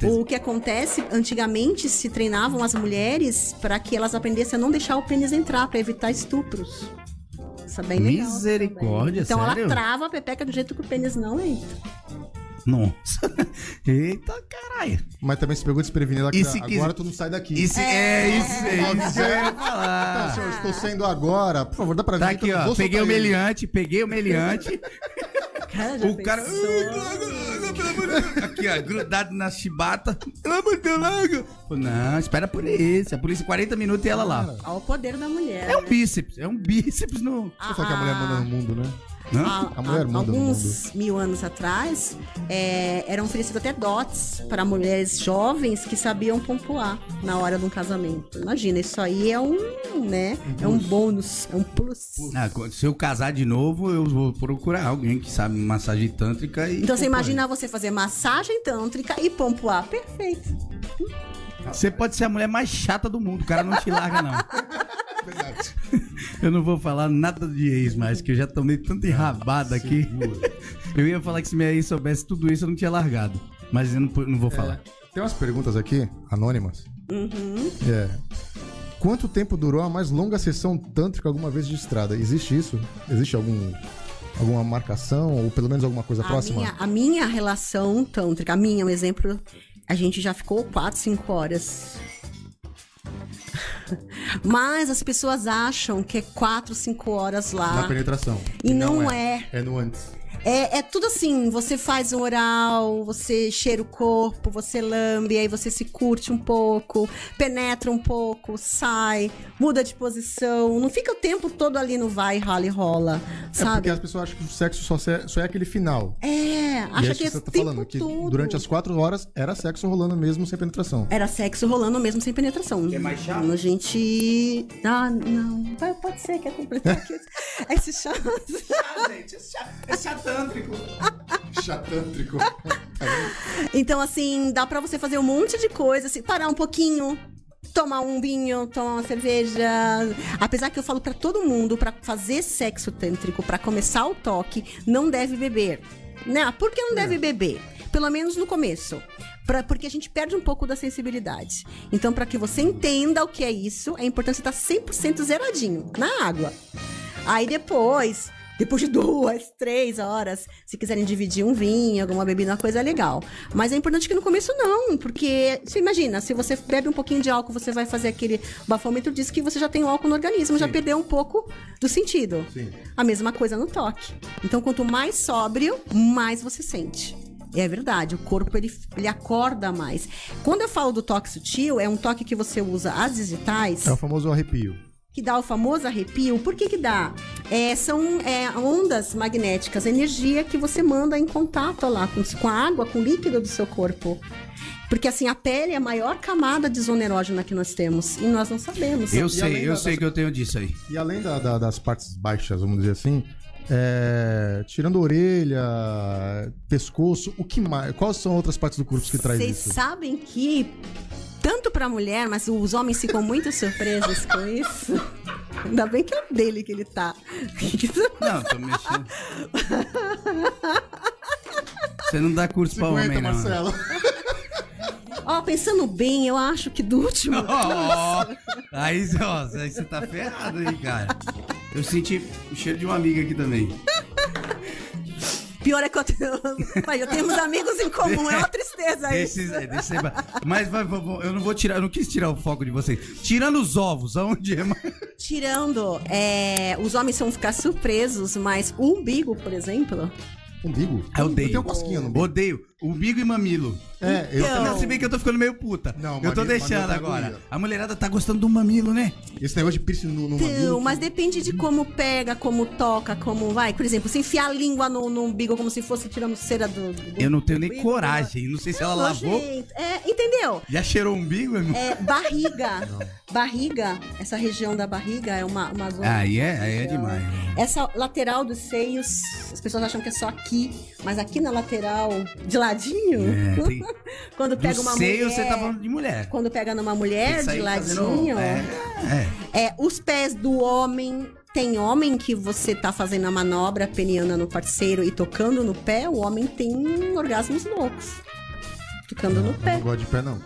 Foi, o que acontece, antigamente se treinavam as mulheres para que elas aprendessem a não deixar o pênis entrar, para evitar estupros. Isso é bem legal. Misericórdia. Então sério? ela trava a pepeca do jeito que o pênis não entra. Nossa. Eita, caralho. Mas também se pegou que E tá, se agora tu não sai daqui. Isso, é, isso, é isso eu ia Então, senhor, estou saindo agora. Por favor, dá pra Tá ver que aqui, ó. Peguei o meliante, peguei o meliante. Cara, já o cara. pensou? Aqui, ó, grudado na chibata. Pelo amor de Deus, larga. Não, espera a polícia. A polícia 40 minutos e ela lá. Olha o poder da mulher. É um bíceps, é um bíceps no. Você sabe que a mulher manda no mundo, né? Hã? Há- A mulher manda no alguns mil anos atrás, é, eram oferecidos até dotes para mulheres jovens que sabiam pontuar na hora de um casamento. Imagina, isso aí é um, né? É um bônus, é um plus. Ah, se eu casar de novo, eu vou procurar alguém que sabe massagem tântrica e. Então você imagina você fazer massagem tântrica e pontuar. Perfeito. Você pode ser a mulher mais chata do mundo, o cara não te larga, não. Eu não vou falar nada de ex mais, que eu já tomei tanta enrabada aqui. Eu ia falar que se minha ex soubesse tudo isso, eu não tinha largado. Mas eu não, não vou falar. Tem umas perguntas aqui, anônimas. Uhum. É. Quanto tempo durou a mais longa sessão tântrica alguma vez de estrada? Existe isso? Existe algum, alguma marcação ou pelo menos alguma coisa A próxima? minha, a minha relação tântrica, a minha, um exemplo, a gente já ficou 4, 5 horas. Mas as pessoas acham que é 4, 5 horas Na lá. penetração. E não é. É no antes. É, é tudo assim, você faz um oral, você cheira o corpo, você lambe, aí você se curte um pouco, penetra um pouco, sai, muda de posição, não fica o tempo todo ali no vai, rala e rola, É porque sabe? as pessoas acham que o sexo só é, só é aquele final. É, Acha e é que é que você tá falando, que todo. durante as quatro horas era sexo rolando mesmo sem penetração. Era sexo rolando mesmo sem penetração. É mais chato? A gente. Ah, não. Vai- Pode ser, quer completar aqui? Esse chato. Ah, gente, esse cha- esse chatântrico. Chatântrico. Então, assim, dá pra você fazer um monte de coisa, assim, parar um pouquinho. Tomar um vinho, tomar uma cerveja. Apesar que eu falo pra todo mundo, pra fazer sexo tântrico, pra começar o toque, não deve beber. Né? Por que não deve beber? Pelo menos no começo. Pra, porque a gente perde um pouco da sensibilidade. Então, pra que você entenda o que é isso, é importante você estar 100% zeradinho na água. Aí depois, depois de duas, três horas, se quiserem dividir um vinho, alguma bebida, uma coisa legal. Mas é importante que no começo não, porque você imagina, se você bebe um pouquinho de álcool, você vai fazer aquele bafômetro, diz que você já tem o álcool no organismo, já perdeu um pouco do sentido. Sim. A mesma coisa no toque. Então, quanto mais sóbrio, mais você sente. É verdade, o corpo ele, ele acorda mais. Quando eu falo do toque sutil, é um toque que você usa as digitais É o famoso arrepio. Que dá o famoso arrepio. Por que que dá? É, são é, ondas magnéticas, energia que você manda em contato lá com, com a água, com o líquido do seu corpo. Porque assim, a pele é a maior camada de zona erógena que nós temos. E nós não sabemos. Eu E sei, eu da- sei que eu tenho disso aí. E além da- da- das partes baixas, vamos dizer assim, é, tirando orelha, pescoço, o que mais? Quais são outras partes do corpo que traz Vocês isso? sabem que, tanto pra mulher, mas os homens ficam muito surpresos com isso. Ainda bem que é dele que ele tá. Não, tô mexendo. Você não dá curso pra homem, não. né? Ó, pensando bem, eu acho que do último. Ó, aí, ó, aí você tá ferrado aí, cara. Eu senti o cheiro de uma amiga aqui também. Pior é que eu tenho. Pai, já temos amigos em comum, é uma tristeza isso. É, deixa eu- mas vai, vai, vai, eu não vou tirar, eu não quis tirar o foco de vocês. Tirando os ovos, aonde é mais? Tirando, é, os homens vão ficar surpresos, mas o umbigo, por exemplo. Umbigo? Eu odeio. Eu tenho cosquinha no umbigo. Odeio. Umbigo e mamilo. É, eu Então- Não, se bem que eu tô ficando meio puta. Não, eu tô mamilo- deixando mamilo tá agora. A mulherada tá gostando do mamilo, né? Esse negócio de piercing no, no Então, mamilo. mas depende de como pega, como toca, como vai. Por exemplo, se enfiar a língua no, no umbigo como se fosse tirando cera do. do Eu não tenho nem umbigo, coragem. Não sei se ela lavou. nojento. É, entendeu? Já cheirou o umbigo, irmão? É, barriga. barriga, essa região da barriga é uma, uma zona. Aí é, aí é demais. né? Essa lateral dos seios, as pessoas acham que é só aqui, mas aqui na lateral, de ladinho, É, tem- quando pega Do uma seio mulher. você tá falando de mulher. Quando pega numa mulher de sair fazendo- ladinho, É, é. é, os pés do homem. Tem homem que você tá fazendo a manobra peniana no parceiro e tocando no pé, o homem tem orgasmos loucos. Tocando no Eu pé. não gosto de pé, não.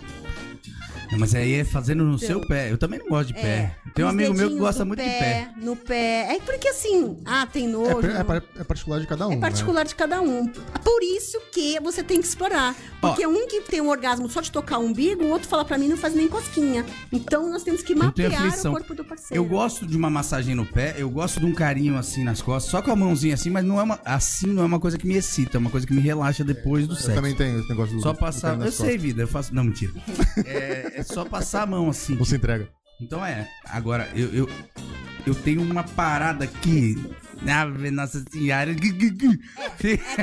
Mas aí é fazendo no seu pé. Eu também não gosto de pé. Tem um amigo meu que gosta do muito de pé. No pé. É porque assim, ah, tem nojo. É, é, par- é particular de cada um. É particular de cada um. Por isso que você tem que explorar. Porque um que tem um orgasmo só de tocar o umbigo, o outro fala pra mim não faz nem cosquinha. Então nós temos que Eu mapear o corpo do parceiro. Eu gosto de uma massagem no pé, eu gosto de um carinho assim nas costas, só com a mãozinha assim, mas não é uma, assim não é uma coisa que me excita, é uma coisa que me relaxa depois do né? Eu sexo. também tenho esse negócio do. Só do passar. Eu sei, costas. vida, eu faço. Não, mentira. É, é só passar a mão assim. Você entrega. Então é. Agora, eu, eu, eu tenho uma parada aqui. Ave Nossa Senhora. É que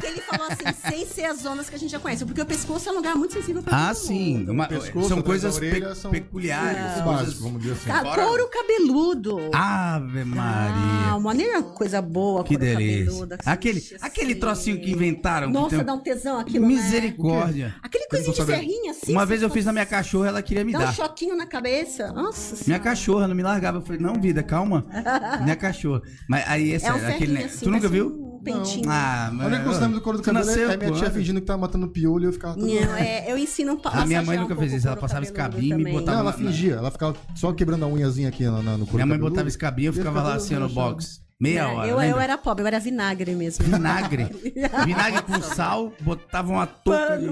ele falou assim, sem ser as zonas que a gente já conhece. Porque o pescoço é um lugar muito sensível pra Ah, sim. Uma- pescoço, são coisas pe- são- peculiares. O coisas- vamos dizer assim. Ah, Fora- couro cabeludo. Ave Ah, Maria. maneira coisa boa, que couro delícia. cabeludo. assim, Aquele, assim. aquele trocinho que inventaram. que Nossa, tem- dá um tesão aquilo, né? Misericórdia. Aquele coisinho de ferrinho assim. Uma que vez eu fiz na minha cachorra, ela queria me Dá um dar. choquinho na cabeça. Nossa Minha senhora. cachorra não me largava. Eu falei, não, vida, calma. Minha cachorra. Mas aí é É um sério, aquele. assim. tu nunca viu? Um pentinho. Ah, A única coisa que eu do couro do cabelo nasceu é minha tia fingindo que tava matando piolho e eu ficava todo... Não, é, eu ensino um A minha mãe nunca fez isso, ela passava escabinho e botava- Não, ela fingia. Ela ficava só quebrando a unhazinha aqui na- no couro Minha mãe cabeludo. botava escabinho, eu E ficava lá assim no box. Meia hora. É, Eu, eu era pobre, eu era vinagre mesmo. Vinagre. Vinagre com sal, botava uma touca de...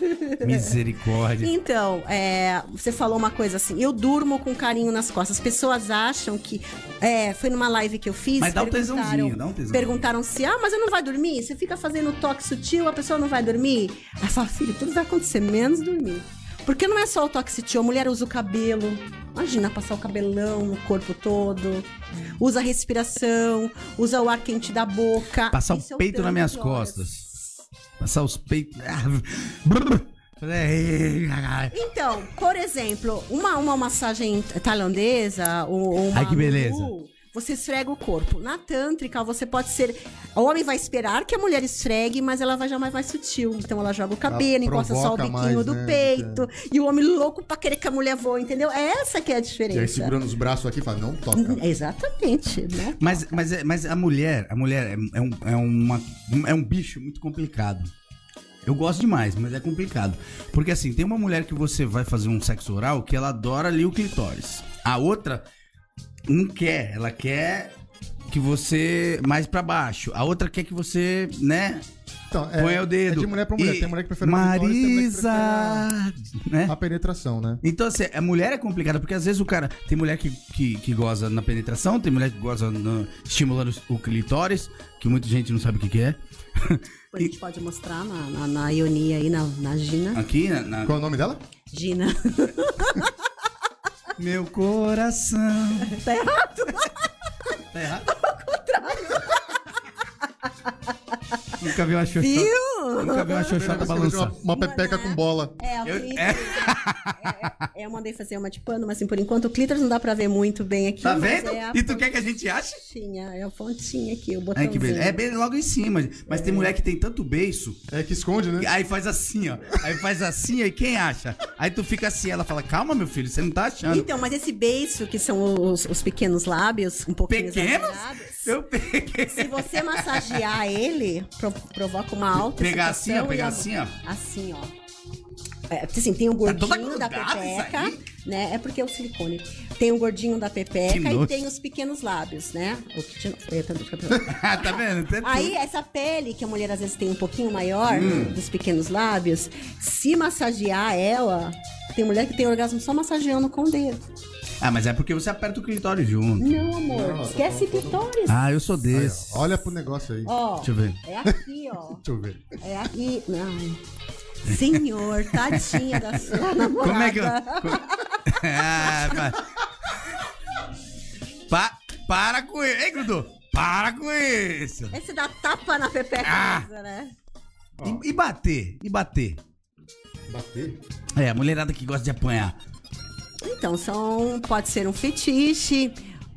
Misericórdia. Então, é, você falou uma coisa assim, eu durmo com carinho nas costas. As pessoas acham que. é, foi numa live que eu fiz. Mas dá um tesãozinho, dá um tesão. Perguntaram se, ah, mas eu não vai dormir? Você fica fazendo toque sutil, a pessoa não vai dormir? Aí fala, filho, tudo vai acontecer, menos dormir. Porque não é só o toque sutil, a mulher usa o cabelo. Imagina passar o cabelão no corpo todo. Usa a respiração, usa o ar quente da boca. Passar Isso é o peito nas minhas horas. costas. Passar os peitos. Ah, brrr. É, Então, por exemplo, uma, uma massagem tailandesa ou, ou uma Ai, que beleza. Você esfrega o corpo. Na tântrica, você pode ser. O homem vai esperar que a mulher esfregue, mas ela vai já mais, mais sutil. Então ela joga o cabelo, encosta só o biquinho mais, do né, peito. E o homem louco pra querer que a mulher voe, entendeu? Essa que é a E aí diferença. segurando os braços aqui e fala, não toca. Exatamente, né? Mas, mas, é- mas a mulher, a mulher é, é um, é, uma, é um bicho muito complicado. Eu gosto demais, mas é complicado. Porque assim, tem uma mulher que você vai fazer um sexo oral que ela adora ali o clitóris. A outra não quer, ela quer que você mais pra baixo. A outra quer que você, né, Então, é, põe o dedo. É de mulher pra mulher. E- Tem mulher que prefere Marisa, né? prefere a penetração, né? Então, assim, a mulher é complicada, porque às vezes o cara. Tem mulher que, que, que goza na penetração, tem mulher que goza no- estimulando o clitóris, que muita gente não sabe o que, que é. A gente pode mostrar na, na, na Ionia aí, na, na Gina. Aqui, na, na- Qual é o nome dela? Gina. Meu coração. tá errado? Tá errado? Nunca viu uma xoxota. Viu? Nunca viu uma xoxota balançar. Uma, uma pepeca com bola. É, o Eu- clítoris. é. É, é, eu mandei fazer uma de pano, mas assim, por enquanto o clítoris não dá pra ver muito bem aqui. Tá vendo? É E tu quer que a gente ache? pontinha, é a pontinha aqui, o Ai, botãozinho. que beleza. É bem logo em cima. Mas tem mulher que tem tanto beiço. É que esconde, né? Aí faz assim, ó. Aí faz assim, aí quem acha? Aí tu fica assim, ela fala, calma, meu filho, você não tá achando. Então, mas esse beiço, que são os, os pequenos lábios, um pouquinho Pequenos? Eu peguei. Se você massagear ele, pro- provoca uma alta Pegar assim, ó, pegar assim, ó. Assim, ó. É, assim, tem o Tá toda gordinho da grudada isso pepeca, né? É porque é o silicone. Tem o gordinho da pepeca e tem os pequenos lábios, né? O que cabelo. tá vendo? Tem Aí, tudo. essa pele que a mulher às vezes tem um pouquinho maior, Hum. dos pequenos lábios, se massagear ela, tem mulher que tem orgasmo só massageando com o dedo. Ah, mas é porque você aperta o clitóris junto. Não, amor, Não, esquece clitóris. Ah, eu sou desse. ó, olha pro negócio aí. Ó, Deixa eu ver. é aqui, ó. Deixa eu ver. É aqui. Não. Senhor, tadinha da sua namorada. Como é que eu. ah, pa... Pa- para com isso. Ei, Grudu, para com isso. Esse dá tapa na pepeca, Ah. né? E, e bater? E bater? Bater? É, a mulherada que gosta de apanhar. Então, são, pode ser um fetiche,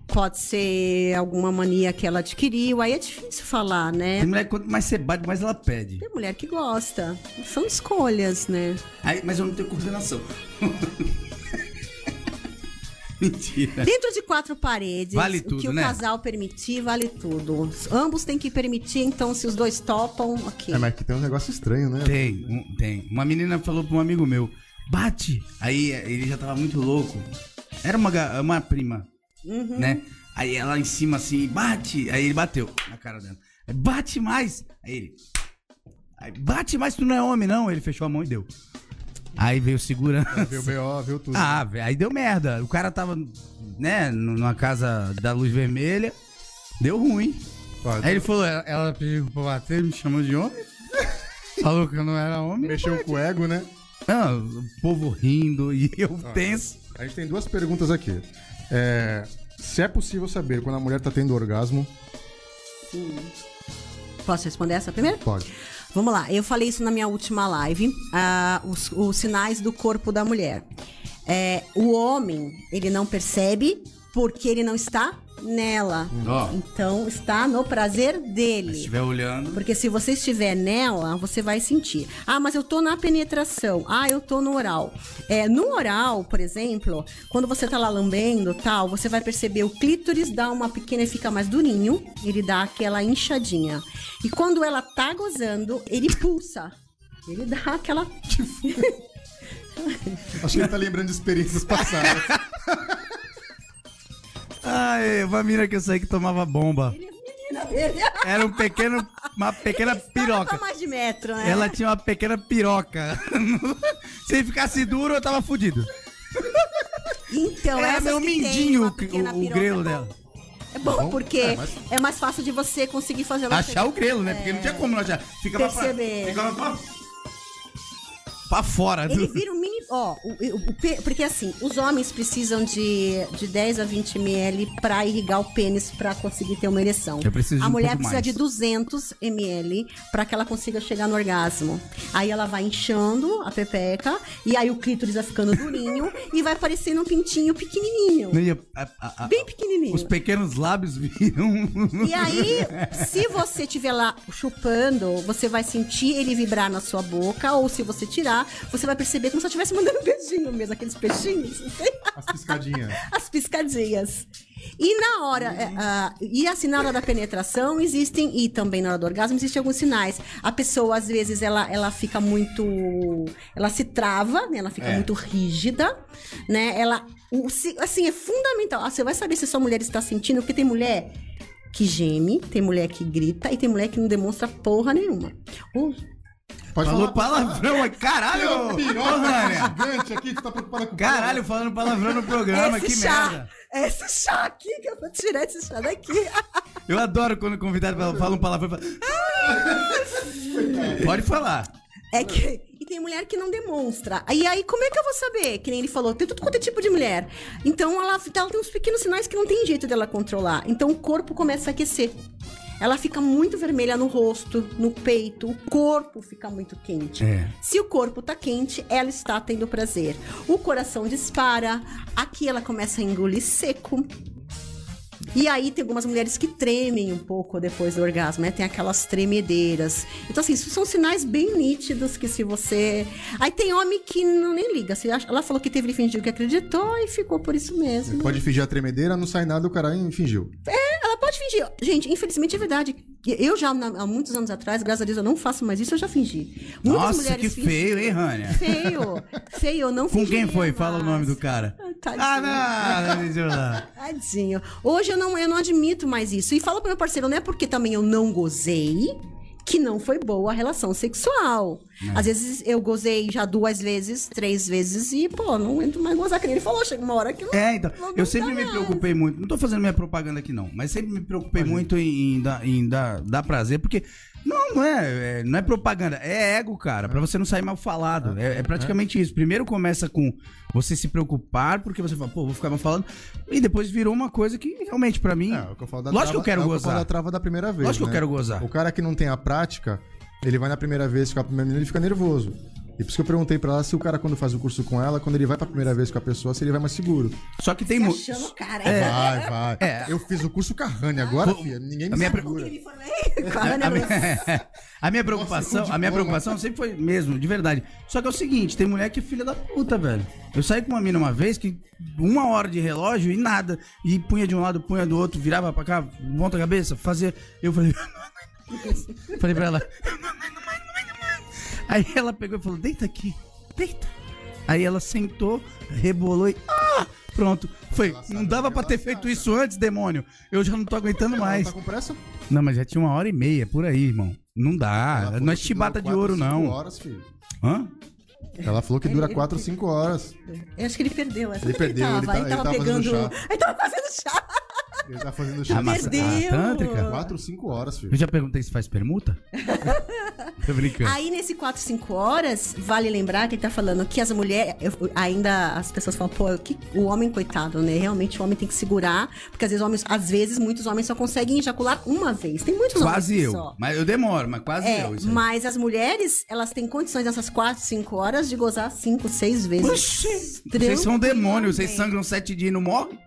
pode ser alguma mania que ela adquiriu. Aí é difícil falar, né? Tem mulher que quanto mais você bate, mais ela pede. Tem mulher que gosta. São escolhas, né? Aí, mas eu não tenho coordenação. Mentira. Dentro de quatro paredes, Vale o tudo, que o né? casal permitir, vale tudo. Ambos têm que permitir, então, se os dois topam, ok. É, mas que tem um negócio estranho, né? Tem, um- tem. Uma menina falou pra um amigo meu, bate. Aí ele já tava muito louco. Era uma, uma prima, Uhum. né? Aí ela em cima assim, bate. Aí ele bateu na cara dela. Aí, Bate mais. Aí ele. Aí, bate mais, tu não é homem, não. Ele fechou a mão e deu. Aí veio segurança. Viu BO, viu tudo. Ah, aí deu merda. O cara tava, né, numa casa da luz vermelha. Deu ruim. Pode. Aí ele falou, ela, ela pediu pra bater, me chamou de homem. Falou que eu não era homem. Mexeu com o ego, né? Ah, o povo rindo e eu tenso. A gente tem duas perguntas aqui. É, se é possível saber quando a mulher tá tendo orgasmo, Posso responder essa primeiro? pode. Vamos lá, eu falei isso na minha última live, ah, os, os sinais do corpo da mulher. É, o homem, ele não percebe porque ele não está nela. Ó. Então, está no prazer Se dele. estiver olhando. Porque se você estiver nela, você vai sentir. Ah, mas eu tô na penetração. Ah, eu tô no oral. É, no oral, por exemplo, quando você tá lá lambendo tal, você vai perceber o clítoris dá uma pequena e fica mais durinho. Ele dá aquela inchadinha. E quando ela tá gozando, ele pulsa. Ele dá aquela. Acho que ele tá lembrando de experiências passadas. Ai, uma mina que eu sei que tomava bomba. Era um pequeno, uma pequena piroca. Mais de metro, né? Ela tinha uma pequena piroca. Se ficasse duro, eu tava fudido. Então, Era meu mindinho o, o grelo é bom. dela. É bom, porque É, é, mas- mais fácil de você conseguir fazer Achar o grelo, né? Porque não tinha como não achar. Ficava pra, Perceber. ficava pra, pra fora. Ele vira um mini. Ó, o, o- o porque assim, os homens precisam de, de 10 a 20 ml pra irrigar o pênis pra conseguir ter uma ereção. Eu preciso A um mulher pouco precisa mais. de 200 ml pra que ela consiga chegar no orgasmo. Aí ela vai inchando a pepeca, e aí o clítoris vai ficando durinho e vai parecendo um pintinho pequenininho. A- a- a- Bem pequenininho. os pequenos lábios viram. E aí, se você estiver lá chupando, você vai sentir ele vibrar na sua boca, ou se você tirar, você vai perceber como se eu estivesse mandando um beijinho mesmo, aqueles peixinhos, As piscadinhas. as piscadinhas. E na hora, ah, e assim, na hora da penetração, existem, e também na hora do orgasmo, existem alguns sinais. A pessoa, às vezes, ela, ela fica muito. Ela se trava, né? Ela fica É. muito rígida, né? Ela. o- se- assim, é fundamental. Ah, Você vai saber se a sua mulher está sentindo, porque tem mulher que geme, tem mulher que grita e tem mulher que não demonstra porra nenhuma. O- Pode Falou falar. palavrão, mas caralho! Piroca Rania. gigante aqui, tu tá preocupada com Caralho, falando palavrão no programa, que chá, merda. esse chá aqui, que eu vou tirar esse chá daqui. Eu adoro quando o convidado fala, fala um palavrão. e fala, Pode falar. É que. E tem mulher que não demonstra. E aí, como é que eu vou saber? Que nem ele falou, tem tudo quanto é tipo de mulher. Então, ela, ela tem uns pequenos sinais que não tem jeito dela controlar. Então, o corpo começa a aquecer. Ela fica muito vermelha no rosto, no peito, o corpo fica muito quente. É. Se o corpo tá quente, ela está tendo prazer. O coração dispara, aqui ela começa a engolir seco. E aí tem algumas mulheres que tremem um pouco depois do orgasmo, né? Tem aquelas tremedeiras. Então, assim, isso são sinais bem nítidos que se você. Aí tem homem que não nem liga. Acha- Ela falou que teve, ele fingiu que acreditou e ficou por isso mesmo. Pode fingir a tremedeira, não sai nada, o cara fingiu. Ela pode fingir. Gente, infelizmente é verdade. Eu já, há muitos anos atrás, graças a Deus, eu não faço mais isso, eu já fingi. Muitas Nossa, mulheres que fingem- feio, hein, Rania? Feio. Feio, eu não Com quem foi? Fala o nome do cara. Ai, tadinho. Ah, não. Tadinho. Hoje eu não, eu não admito mais isso. E falo pro meu parceiro, não é porque também eu não gozei que não foi boa a relação sexual. Às vezes eu gozei já duas vezes, três vezes e, pô, não entro mais gozar. Que nem ele falou, chega uma hora que não. É, então, não eu sempre me mais. preocupei muito, não tô fazendo minha propaganda aqui não, mas sempre me preocupei muito em, em dar, em dar- dar prazer, porque não, não é, é- não é propaganda, é ego, cara, pra você não sair mal falado. É, é praticamente isso. Primeiro começa com você se preocupar, porque você fala, pô, vou ficar mal falando, e depois virou uma coisa que realmente pra mim, É, o que eu falo da Lógico que eu trava- quero é o que eu gozar. da trava da primeira vez. Lógico que eu né? quero gozar. O cara que não tem a prática, ele vai na primeira vez menina, ele fica nervoso. E por isso que eu perguntei pra ela se o cara, quando faz o curso com ela, quando ele vai pra primeira vez com a pessoa, se ele vai mais seguro. só que tem Tá mu- achando, cara. Vai, vai. É. Eu fiz o curso com a Rani, agora, filha, ninguém me a minha segura. Ele falou, "Ei, cara, A né, minha, a minha preocupação, a minha preocupação sempre foi mesmo, de verdade. Só que é o seguinte, tem mulher que é filha da puta, velho. Eu saí com uma mina uma vez que uma hora de relógio e nada. E punha de um lado, punha do outro, virava pra cá, volta a cabeça, fazia. Eu falei. falei pra ela. Aí ela pegou e falou: deita aqui, deita. Aí ela sentou, rebolou e. Ah! Pronto. Foi. Não dava ela ter feito isso antes, demônio. Eu já não tô aguentando Ela mais. tá com pressa? Não, mas já tinha uma hora e meia por aí, irmão. Não dá. Não é chibata de ouro, quatro, cinco não. horas, filho. Hã? Ela falou que dura Ele- 4 ou 5 horas. Eu acho que ele perdeu. essa. Ele perdeu, ele tava? tá- Ele ele tava tá fazendo pegando. chá. Ele tava fazendo chá. Ele tá fazendo A chá. massa- Perdeu. a tântrica? 4 ou 5 horas, filho. Eu já perguntei se faz permuta? Tô brincando. Aí, nesse 4, 5 horas, vale lembrar que ele tá falando que as mulheres. eu- Ainda as pessoas falam, pô, que, o homem, coitado, né? Realmente o homem tem que segurar. Porque às vezes, homens, às vezes muitos homens só conseguem ejacular uma vez. Tem muitos Quase homens eu. que só. Mas eu demoro, mas quase É, eu. Mas as mulheres, elas têm condições nessas 4, 5 horas de gozar 5, 6 vezes. Oxi, vocês são demônios, vocês sangram sete dias e não morrem?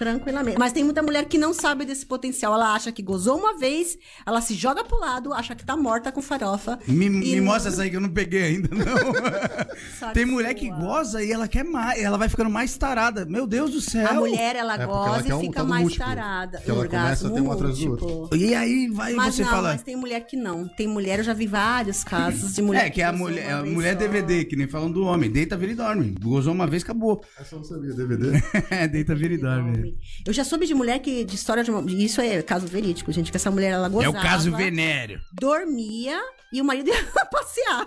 Tranquilamente. Mas tem muita mulher que não sabe desse potencial. Ela acha que gozou uma vez, ela se joga pro lado, acha que tá morta com farofa. Me, me não- mostra essa aí que eu não peguei ainda, não. Tem mulher que goza e ela quer mais, ela vai ficando mais tarada. Meu Deus do céu. A mulher, ela É, porque ela goza quer e um fica mais múltiplo. tarada. Que ela começa a ter um atrás do múltiplo. E aí vai Mas você não, fala. mas tem mulher que não. Tem mulher, eu já vi vários casos de mulher É, que é a mulher, é a mulher só. DVD, que nem falam do homem. Deita, vira e dorme. Gozou uma vez, acabou. Essa eu não sabia, DVD. É, deita, vira e dorme. Eu já soube de mulher que, de história de uma. Isso é caso verídico, gente, que essa mulher ela É gozava. o caso venério. Dormia e o marido ia passear.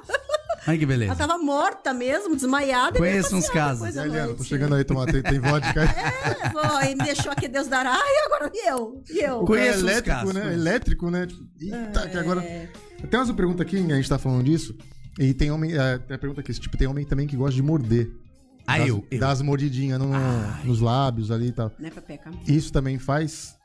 Ai, que beleza. Ela tava morta mesmo, desmaiada. e Conheço uns casos. depois E à aí, Liana, tô chegando aí, tomar, tem, tem vodka aí. É, foi, me deixou aqui, Deus dará. E agora e eu? E eu? É Conheço os elétrico, casos, né? conheço. Elétrico, né? Tipo, eita, que agora. É. Tem mais uma pergunta aqui, a gente tá falando disso. E tem homem. É, tem a pergunta aqui: tipo, tem homem também que gosta de morder. Ah, das, eu, eu. Das mordidinhas no- nos lábios ali e tal. Né, Pepeca? Isso também faz.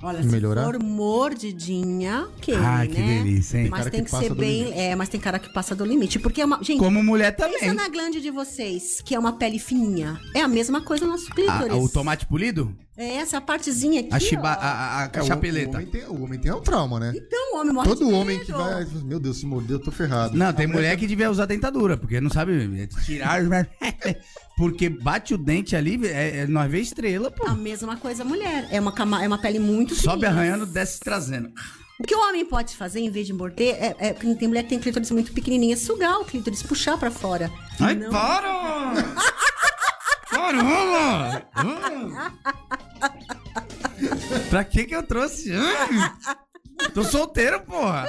Olha, Melhorar? se for mordidinha, ok, Ai, que né? delícia, hein? Mas cara tem que que, ser bem. É, mas tem cara que passa do limite. Porque é uma. Gente, Como mulher pensa também. na glande de vocês, que é uma pele fininha. É a mesma coisa no nosso Ah, clítoris. o tomate polido? É essa partezinha aqui. A, chiba, ó. a, a, a É, o- O, chapeleta. homem tem, o homem tem um trauma, né? Então, o homem morre Todo de homem que vai. Meu Deus, se morder, eu tô ferrado. Não, tem mulher que devia usar dentadura, porque não sabe tirar. porque bate o dente ali, é, é, nós vê estrela, pô. A mesma coisa a mulher. É uma, cama, é uma pele muito Sobe fininha. arranhando, desce trazendo. O que o homem pode fazer, em vez de morder, é, é- tem mulher que tem clítoris muito pequenininha, é sugar o clítoris, puxar pra fora. Ai, Não- para! Caramba! pra que que eu trouxe? Tô solteiro, porra!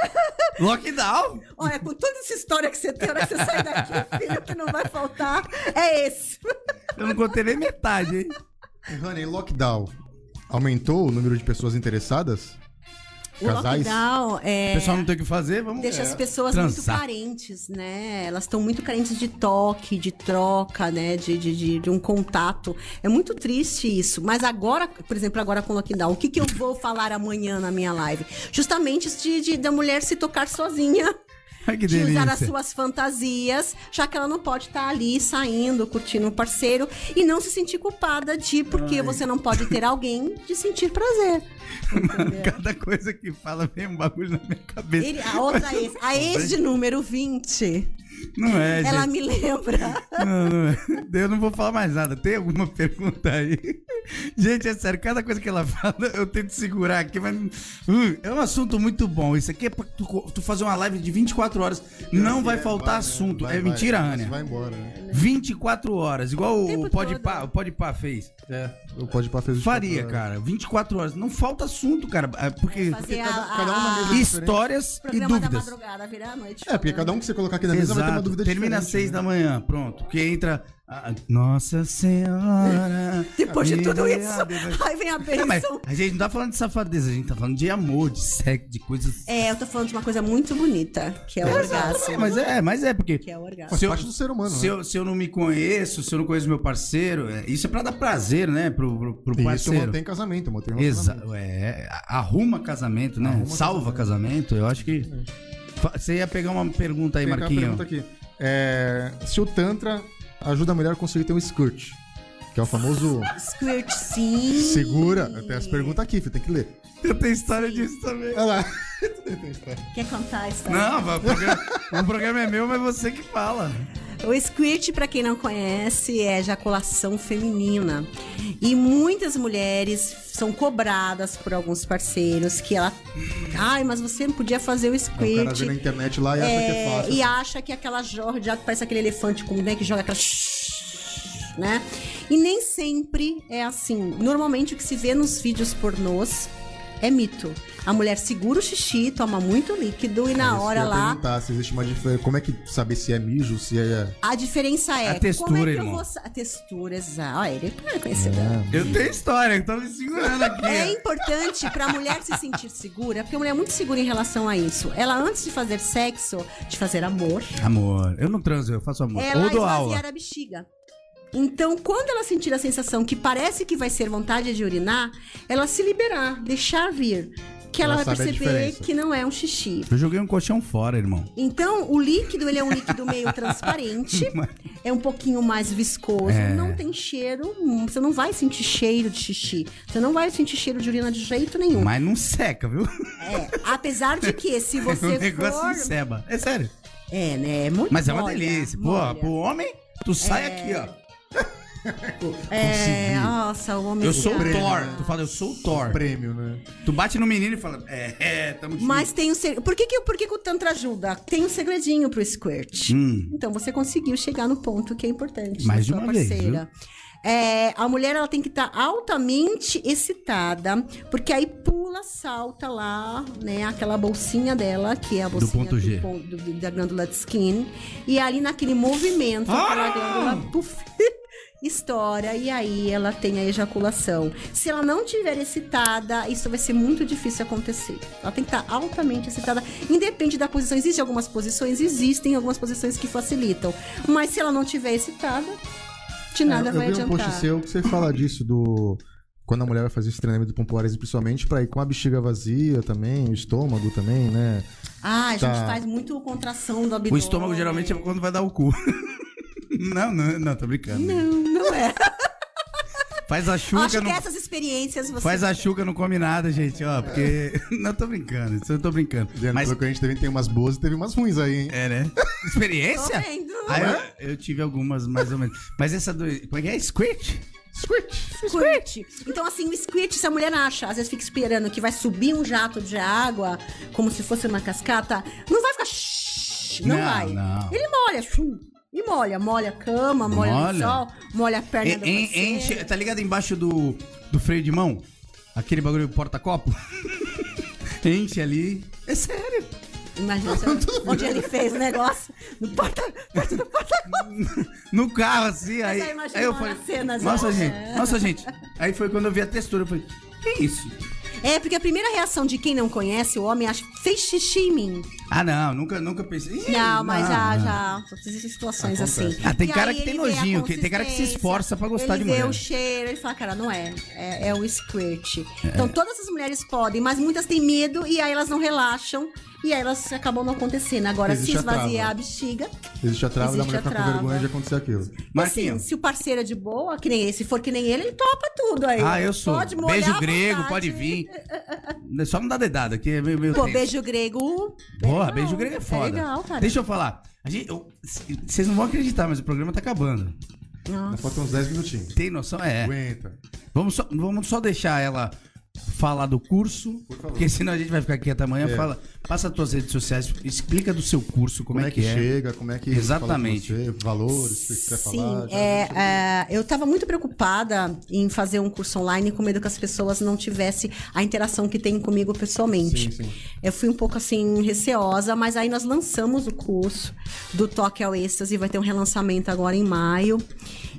Lockdown! Olha, com toda essa história que você tem, hora que você sai daqui, filho, o que não vai faltar é esse. Eu não contei nem metade, hein? Honey, lockdown aumentou o número de pessoas interessadas? O Casais? lockdown O é, pessoal não tem o que fazer, vamos deixa é, as pessoas muito transar. carentes, né? Elas estão muito carentes de toque, de troca, né? De, de, de, de um contato. É muito triste isso. Mas agora, por exemplo, agora com o lockdown, o que, que eu vou falar amanhã na minha live? Justamente de, de- da mulher se tocar sozinha. Ai, que de usar as delícia. suas fantasias, já que ela não pode estar ali saindo, curtindo o parceiro e não se sentir culpada de porque você não pode ter alguém de sentir prazer. Entendeu? Cada coisa que fala vem um bagulho na minha cabeça. Ele- a outra ex, a ex de número 20, Não é, ela gente. me lembra. Não, não é. Eu não vou falar mais nada. Tem alguma pergunta aí? Gente, é sério, cada coisa que ela fala, eu tento segurar aqui, mas. Hum, é um assunto muito bom. Isso aqui é pra tu, tu fazer uma live de 24 horas. Não vai faltar assunto. Vai, é vai, mentira, vai, Rania. Vai embora, né? 24 horas, igual o o Pode Pá fez. É, o Pode fez os Faria, 24 horas. cara. 24 horas. Não falta assunto, cara. É Porque Fazer cada- a- cada um na a- mesa histórias e programa da dúvidas. madrugada virar a noite. É, porque cada um que você colocar aqui na mesa vai ter uma Exato. dúvida Termina às diferente. 6 né? da manhã, pronto. Porque entra. A- Nossa Senhora. Depois de tudo isso, dê- aí vem a Não, mas bênção. a gente não tá falando de safadeza, a gente tá falando de amor, de sexo, de coisas. É, eu tô falando de uma coisa muito bonita, que é o orgasmo. É, mas é, mas é porque. Que é o orgasmo. Se eu- parte do ser humano, Se né? eu, se eu não me conheço, se eu não conheço meu parceiro, é, isso é pra dar prazer, né? Pro, pro, pro E isso parceiro. mantém casamento, mantém relacionamento. Exato. É, arruma casamento, né? Arruma Salva casamento. Eu acho que. Você ia pegar uma pergunta aí, Tem aquela Marquinho. pergunta aqui. É, se o Tantra ajuda a mulher a conseguir ter um skirt, que é o famoso Squirt, sim. segura. Tem as perguntas aqui, filho, tem que ler. Eu tenho história disso também. Olha lá. Quer contar a história? Não, o programa, o programa é meu, mas você que fala. O squirt, pra quem não conhece, é ejaculação feminina. E muitas mulheres são cobradas por alguns parceiros que ela. Ai, mas você não podia fazer o O cara squirt. vê na internet lá e acha que é É, fácil. e acha que aquela já parece aquele elefante com né, que joga aquela né? E nem sempre é assim. Normalmente o que se vê nos vídeos pornôs é mito. A mulher segura o xixi, toma muito líquido e na É hora eu lá perguntar se existe uma diferença. Como é que saber se é mijo, se é. a diferença é A textura, como é que eu irmão. vou a textura, exato. Olha, ele é conhecedor. Eu tenho história, tô me segurando aqui. É importante pra mulher se sentir segura, porque a mulher é muito segura em relação a isso. Ela, antes de fazer sexo, de fazer amor, Amor, eu não transo, eu faço amor. ela Ou dou aula. a bexiga. Então, quando ela sentir a sensação que parece que vai ser vontade de urinar, ela se liberar, deixar vir. Que ela, Ela vai perceber que não é um xixi. Eu joguei um colchão fora, irmão. Então, o líquido, ele é um líquido meio transparente, é um pouquinho mais viscoso, É. não tem cheiro, hum, você não vai sentir cheiro de xixi, você não vai sentir cheiro de urina de jeito nenhum. Mas não seca, viu? É, apesar de que, se você negócio for... enceba. É sério. É, né, é muito Mas é uma molha, delícia. Pô, molha. pro homem, tu sai aqui, ó. É, nossa, o homem... Eu sou o fica- Thor. Tu fala, eu sou o Thor. Prêmio, né? Tu bate no menino e fala, é, é, tamo difícil. Mas tem um segredo. Por que, que, por que, que o Tantra ajuda? Tem um segredinho pro squirt. Hum. Então você conseguiu chegar no ponto que é importante. Mais de sua uma vez, parceira. É, a mulher ela tem que estar altamente excitada, porque aí pula, salta lá, né, aquela bolsinha dela, que é a bolsinha ponto G. pon- do- da glândula de skin, e ali naquele movimento, Ah! aquela glândula, puf, estoura e aí ela tem a ejaculação. Se ela não tiver excitada, isso vai ser muito difícil acontecer. Ela tem que estar altamente excitada, independe da posição. Existem algumas posições, existem algumas posições que facilitam, mas se ela não tiver excitada, de nada É, vai eu vi um adiantar. post seu que você fala disso, do... Quando a mulher vai fazer esse treinamento com polares, principalmente pra ir com a bexiga vazia também, o estômago também, né? Ah, a gente Tá. faz muito contração do O abdômen. estômago geralmente é quando vai dar o cu. Não, não, não, tô brincando. Não, não é. Faz a Acho chuca, que não, essas experiências você faz a chuca, não come nada, gente, ó, porque... Não, tô brincando, isso eu tô brincando. Diana, Mas, que a gente também tem umas boas e teve umas ruins aí, hein? é, né? Tô Experiência? vendo. Ah, eu, eu tive algumas, mais ou menos. Mas essa do... Como é que é? Squirt? Squirt! Squirt. Então, assim, o squirt, se a mulher acha, às vezes fica esperando que vai subir um jato de água, como se fosse uma cascata, não vai ficar. Não, Não, vai. não. Ele molha, chum, e molha. Molha a cama, molha, Molha. o sol, molha a perna do En- enche, tá ligado embaixo do, do freio de mão? Aquele bagulho porta-copo? enche ali. É sério. Imagina onde ele fez o negócio. No porta, perto do porta No carro, assim, aí. imaginou aí eu falei, cena, nossa, gente, nossa, gente. Aí foi quando eu vi a textura, eu falei, que isso? É, porque a primeira reação de quem não conhece, o homem acha, fez xixi em mim. Ah, não, nunca, nunca pensei. Ih, Não, mas já, não. já. Existem situações Acontece. assim. Ah, tem E cara que tem ele vê nojinho, que- tem cara que se esforça pra gostar ele de vê mulher. o cheiro, ele fala, cara, não é. É, é o squirt. Então todas as mulheres podem, mas muitas têm medo e aí elas não relaxam. E aí elas acabam não acontecendo. Agora, Existe se a esvaziar a bexiga. Existe a trava da mulher a ficar com vergonha de acontecer aquilo. E assim, se o parceiro é de boa, que nem ele, se for que nem ele, ele topa tudo aí. Ah, eu sou. Pode molhar Beijo grego, pode vir. Só não dá dedada, que é meio, meio Pô, beijo grego. é Porra, beijo grego é foda. É legal, cara. Deixa eu falar. A Vocês não vão acreditar, mas o programa tá acabando. Ainda faltam uns 10 minutinhos. Tem noção? É. Aguenta. Vamos só, vamos só deixar ela falar do curso, favor. porque senão a gente vai ficar aqui até amanhã. É. Fala, passa as tuas redes sociais, explica do seu curso, como, Como é que, é. chega, como é que. Exatamente. fala com você, valores, se você quiser Sim, falar. já- é, é, eu estava muito preocupada em fazer um curso online com medo que as pessoas não tivessem a interação que tem comigo pessoalmente. Sim, sim. Eu fui um pouco assim receosa, mas aí nós lançamos o curso do Toque ao Êxtase, vai ter um relançamento agora em maio.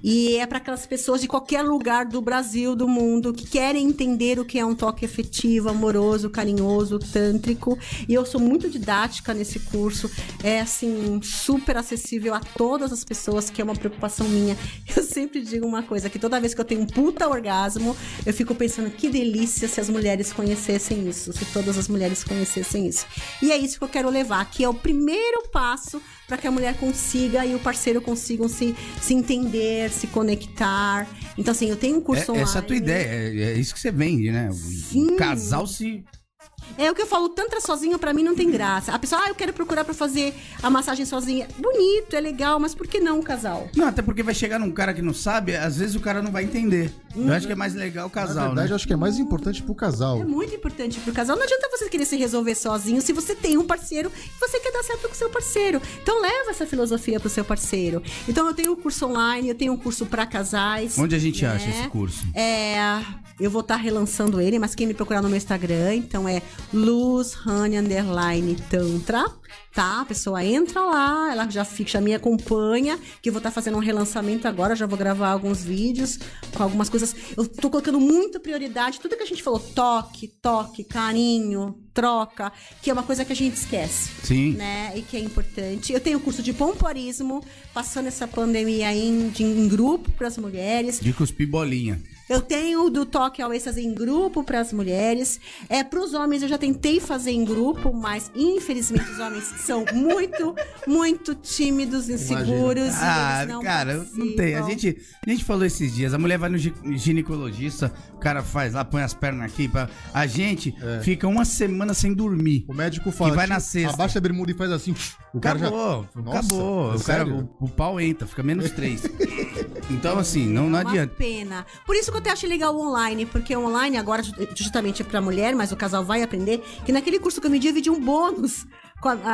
E é para aquelas pessoas de qualquer lugar do Brasil, do mundo, que querem entender o que é um toque afetivo, amoroso, carinhoso, tântrico. E eu sou muito didática nesse curso. É assim, super acessível a todas as pessoas, que é uma preocupação minha. Eu sempre digo uma coisa, que toda vez que eu tenho um puta orgasmo, eu fico pensando que delícia se as mulheres conhecessem isso, se todas as mulheres conhecessem isso. E é isso que eu quero levar, que é o primeiro passo para que a mulher consiga e o parceiro consigam se, se entender, se conectar. Então, assim, eu tenho um curso É- online. essa é a tua ideia, é, é isso que você vende, né? O casal se. É o que eu falo, tantra sozinho pra mim não tem graça. A pessoa, ah, eu quero procurar pra fazer a massagem sozinha. Bonito, é legal, mas por que não um casal? Não, até porque vai chegar num cara que não sabe, às vezes o cara não vai entender. Eu acho que é mais legal o Na casal, verdade, eu né? acho que é mais importante pro casal. É muito importante pro casal. Não adianta você querer se resolver sozinho se você tem um parceiro e você quer dar certo com o seu parceiro. Então leva essa filosofia pro seu parceiro. Então eu tenho um curso online, eu tenho um curso pra casais. Onde a gente né? acha esse curso? É, eu vou estar relançando ele, mas quem me procurar no meu Instagram, então é Luz Honey Underline Tantra, tá? A pessoa entra lá, ela já fica, já me acompanha, que eu vou estar fazendo um relançamento agora, já vou gravar alguns vídeos com algumas coisas. Eu tô colocando muita prioridade, tudo que a gente falou, toque, toque, carinho, troca, que é uma coisa que a gente esquece Sim. né? E que é importante. Eu tenho curso de pompoarismo, passando essa pandemia aí em, de- em grupo para as mulheres. De cuspir bolinha. Eu tenho o do toque ao êxtase em grupo para as mulheres. É para os homens eu já tentei fazer em grupo, mas infelizmente os homens são muito, muito tímidos, inseguros. e Ah, eles não cara, não tem. A participam. gente, a gente falou esses dias, a mulher vai no gi- ginecologista, o cara faz lá, põe as pernas aqui. Pra... A gente É. fica uma semana sem dormir. O médico fala. Que vai na. Abaixa a bermuda e faz assim. O cara Acabou, já. Nossa, acabou. é o, cara, o, o pau entra, fica menos três. então, assim, não, não É uma adianta. pena. Por isso que eu até acho legal o online, porque o online agora ju- justamente é pra mulher, mas o casal vai aprender que naquele curso que eu me dividi um bônus.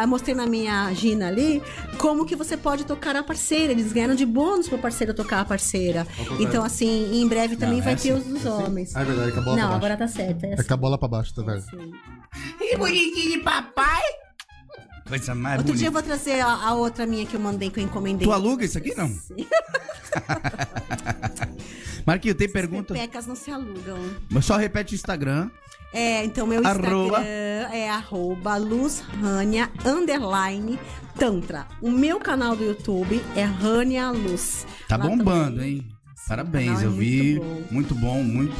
mostrei na minha Gina ali como que você pode tocar a parceira. Eles ganharam de bônus pro parceiro tocar a parceira. Então, assim, em breve também Não, vai é ter assim, os dos homens. Ah, é verdade, com a bola Não, pra baixo. agora tá certo. É É assim. com a bola pra baixo, tá velho? Sim. Que bonitinho de papai! Coisa mais Outro dia eu bonita. vou trazer a, a outra minha que eu mandei, que eu encomendei. Tu aluga isso aqui, não? Marquinho, tem pergunta? Pecas não se alugam. Mas só repete o Instagram. É, então meu Arroba. Instagram é arroba luzrania underline tantra. O meu canal do YouTube é Rania Luz. Tá Lá bombando, também. hein? Parabéns, é eu vi. muito Muito bom, muito.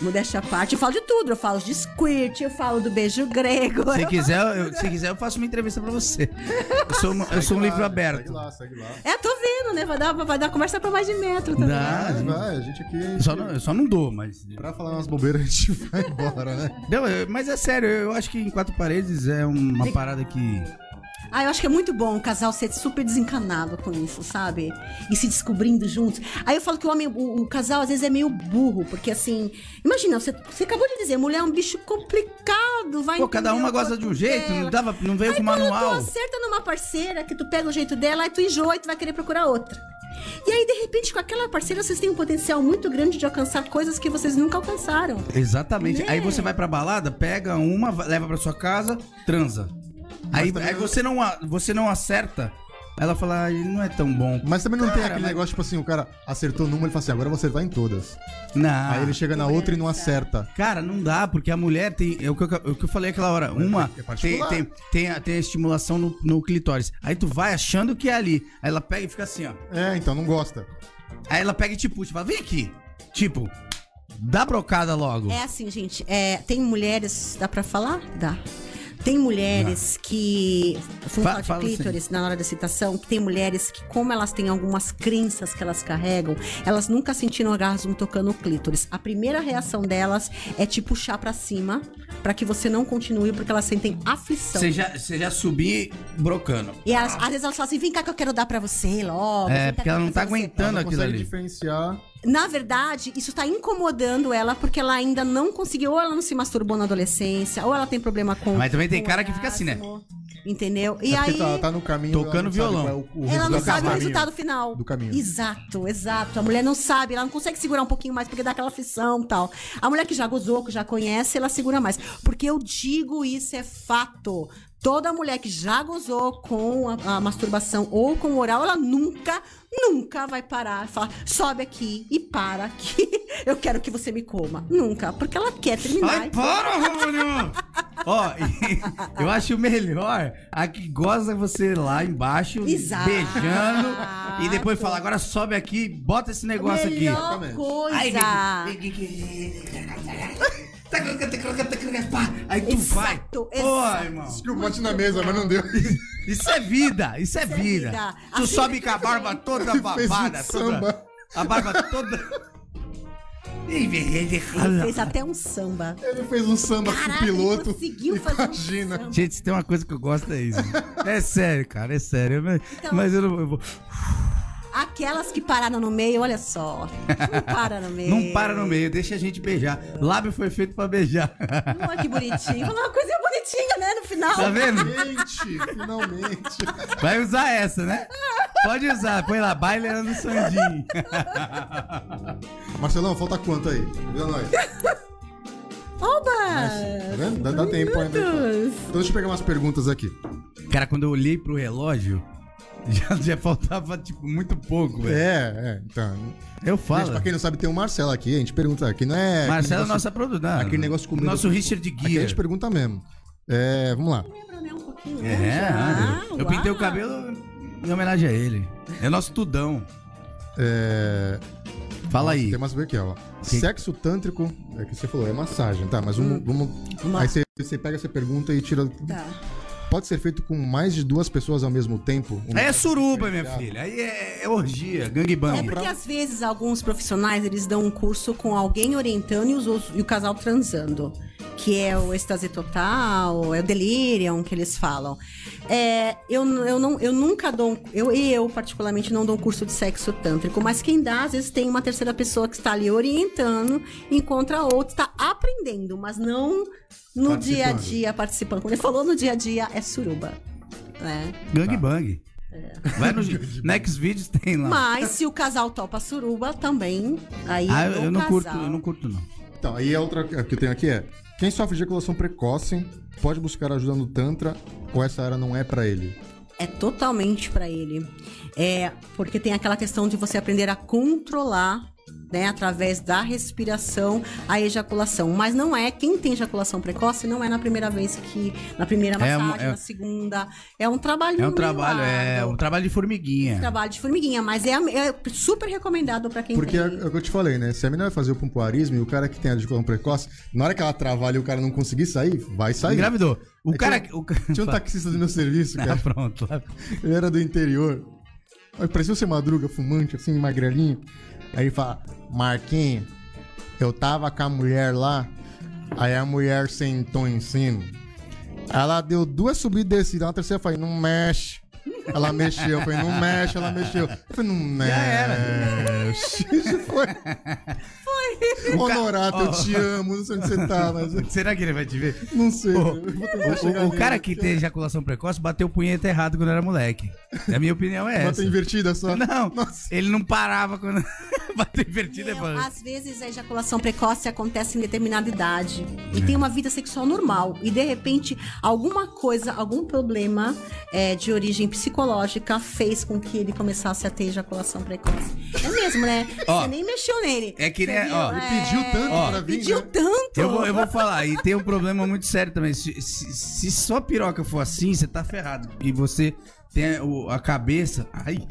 Modéstia à parte, eu falo de tudo. Eu falo de squirt, eu falo do beijo grego. Se quiser, eu, se quiser, eu faço uma entrevista pra você. Eu sou, uma- eu sou um Segue livro lá, aberto. Segue lá, segue lá. É, tô vendo, né? Vai dar, vai dar conversa pra mais de metro também. Dá. Vai, vai, a gente aqui. Eu só não, eu só não dou, mas. Pra falar umas bobeiras, a gente vai embora, né? Não, mas é sério, eu acho que em quatro paredes é uma parada que. Ah, eu acho que é muito bom o casal ser super desencanado com isso, sabe? E se descobrindo juntos. Aí eu falo que o homem, o, o casal às vezes é meio burro, porque assim, imagina, você, você acabou de dizer, mulher é um bicho complicado, vai Pô, cada uma gosta de um jeito, dela. não, dava, não veio Aí com manual. tu acerta numa parceira, que tu pega o jeito dela, aí tu enjoa e tu vai querer procurar outra. E aí, de repente, com aquela parceira, vocês têm um potencial muito grande de alcançar coisas que vocês nunca alcançaram. Exatamente. Né? Aí você vai pra balada, pega uma, va- leva pra sua casa, transa. Aí, aí você, não, você não acerta, ela fala, ah, ele não é tão bom. Mas também não tem Cara, aquele mas- negócio, tipo assim, o cara acertou numa, ele fala assim, agora você vai em todas. Não. Aí ele chega na outra e não acerta. Cara, não dá, porque a mulher tem. É o que eu, o que eu falei aquela hora. Uma é tem, tem, tem, a, tem a estimulação no, no clitóris. Aí tu vai achando que é ali. Aí ela pega e fica assim, ó. É, então não gosta. Aí ela pega e te puxa, fala, vem aqui. Tipo, dá brocada logo. É assim, gente. é, tem mulheres. Dá pra falar? Dá. Tem mulheres que. Vamos Fa- falar de fala clítoris na hora da citação. Que tem mulheres que, como elas têm algumas crenças que elas carregam, elas nunca sentiram orgasmo tocando o clítoris. A primeira reação delas é te puxar pra cima, pra que você não continue, porque elas sentem aflição. Você já, você já subir brocando. E elas, às vezes elas falam assim: vem cá que eu quero dar pra você logo. É, porque que eu ela não tá fazer você." aguentando Ela não aquilo ali. diferenciar. Na verdade, isso tá incomodando ela porque ela ainda não conseguiu, ou ela não se masturbou na adolescência, ou ela tem problema com. Mas também tem cara que fica assim, né? Entendeu? E é porque aí. tá, tá no caminho. Tocando ela não sabe violão. é o- o Ela não sabe o resultado final. Do caminho. Exato, exato. A mulher não sabe, ela não consegue segurar um pouquinho mais porque dá aquela aflição e tal. A mulher que já gozou, que já conhece, ela segura mais. Porque eu digo isso é fato. Toda mulher que já gozou com a, a masturbação ou com o oral, ela nunca, nunca vai parar e falar: sobe aqui e para que eu quero que você me coma. Nunca. Porque ela quer terminar. Ai, para, Rômulo! Ó, e eu acho melhor a que goza você lá embaixo, Exato. beijando, e depois fala, agora sobe aqui, bota esse negócio aqui. Melhor coisa. Aí, Aí tu vai. Exato, Pô, exato. irmão. Desculpa, bate na mesa, mas não deu. Isso é vida, isso é é vida. vida. Tu Assim sobe com a barba toda babada, toda, samba. a barba toda... Ele fez até um samba. Ele fez um samba com o piloto. ele conseguiu fazer Imagina. um. Gente, se tem uma coisa que eu gosto é isso. É sério, cara, é sério. Mas, Então- mas eu não eu vou. Aquelas que pararam no meio, olha só. Não para no meio. Não para no meio, deixa a gente beijar. Lábio foi feito pra beijar. Olha que bonitinho. Falou uma coisinha bonitinha, né? No final. Tá vendo? Finalmente, finalmente. Vai usar essa, né? Pode usar, põe lá, bailando Sandinho. Marcelão, falta quanto aí? Avisa nós. Oba! Tá vendo? Dá, dá tempo ainda. Minutos. Então deixa eu pegar umas perguntas aqui. Cara, quando eu olhei pro relógio, já, já faltava, tipo, muito pouco, velho. É, é, então. Eu Gente, falo. pra quem não sabe, tem o Marcelo aqui. A gente pergunta aqui, não é. Marcelo é nossa produtora. Aquele negócio com Nosso Richard Aqui a Guia. gente pergunta mesmo. É, vamos lá. Lembra, né? Um pouquinho. É, né, já? eu pintei o cabelo em homenagem a ele. É nosso tudão. É, Fala aí. Tem mais ver aqui, ó. Que- Sexo tântrico, é que você falou, é massagem, tá? Mas vamos. vamos... Vamos lá. Aí você, você pega essa pergunta e tira. Tá. Pode ser feito com mais de duas pessoas ao mesmo tempo? Um é suruba, minha filha. Aí é, é orgia, É gangbang. porque às vezes alguns profissionais eles dão um curso com alguém orientando e, os outros- e o casal transando. Que é o êxtase total, é o delirium que eles falam. É, eu, eu, não, eu nunca dou. Eu, eu, particularmente, não dou um curso de sexo tântrico, mas quem dá, às vezes, tem uma terceira pessoa que está ali orientando, encontra a outra, está aprendendo, mas não no dia a dia participando. Quando ele falou no dia a dia, é suruba. Né? Gangbang. Vai no Next Videos tem lá. Mas se o casal topa suruba, também. Aí ah, é eu, não curto, casal. eu não curto não. Então, aí a outra que eu tenho aqui é: quem sofre de ejaculação precoce pode buscar ajuda no Tantra ou essa área não é pra ele? É totalmente pra ele. É porque tem aquela questão de você aprender a controlar né, através da respiração, a ejaculação. Mas não é, quem tem ejaculação precoce, não é na primeira vez que, na primeira É um- massagem, é- na segunda. É um trabalho É um trabalho, é um trabalho de formiguinha. trabalho de formiguinha, mas é, é super recomendado pra quem Porque é, tem. é o que eu te falei, né? Se a menina vai fazer o pompoarismo e o cara que tem a ejaculação precoce, na hora que ela travar e o cara não conseguir sair, vai sair. Engravidou. O É, cara. tinha- o Tinha um taxista do meu serviço, Ah, cara. pronto. Ele era do interior. Parecia o seu Madruga, fumante, assim, magrelinho. Aí fala, Marquinhos, eu tava com a mulher lá, aí a mulher sentou em cima. Ela deu duas subidas e descidas, na terceira eu falei, não mexe. Ela mexeu, eu falei, não mexe, ela mexeu. Eu falei, não mexe. Já foi. Foi. Honorato, eu te amo, não sei onde você tá, mas Será que ele vai te ver? não sei. O, o nele. cara que tem ejaculação precoce bateu o punheta errado quando era moleque. A minha opinião é essa. Bota invertida só. Não, Nossa. ele não parava quando bateu invertido é bom. às vezes a ejaculação precoce acontece em determinada idade e tem uma vida sexual normal e de repente alguma coisa, algum problema é, de origem psicológica fez com que ele começasse a ter ejaculação precoce. É mesmo, né? Ó, Você nem mexeu nele. é que viu? ó, Ele pediu tanto Ó, pra vir, Pediu né? tanto. Eu vou, eu vou falar, e tem um problema muito sério também. Se, se, se sua piroca for assim, você tá ferrado. E você tem o- a cabeça. Ai!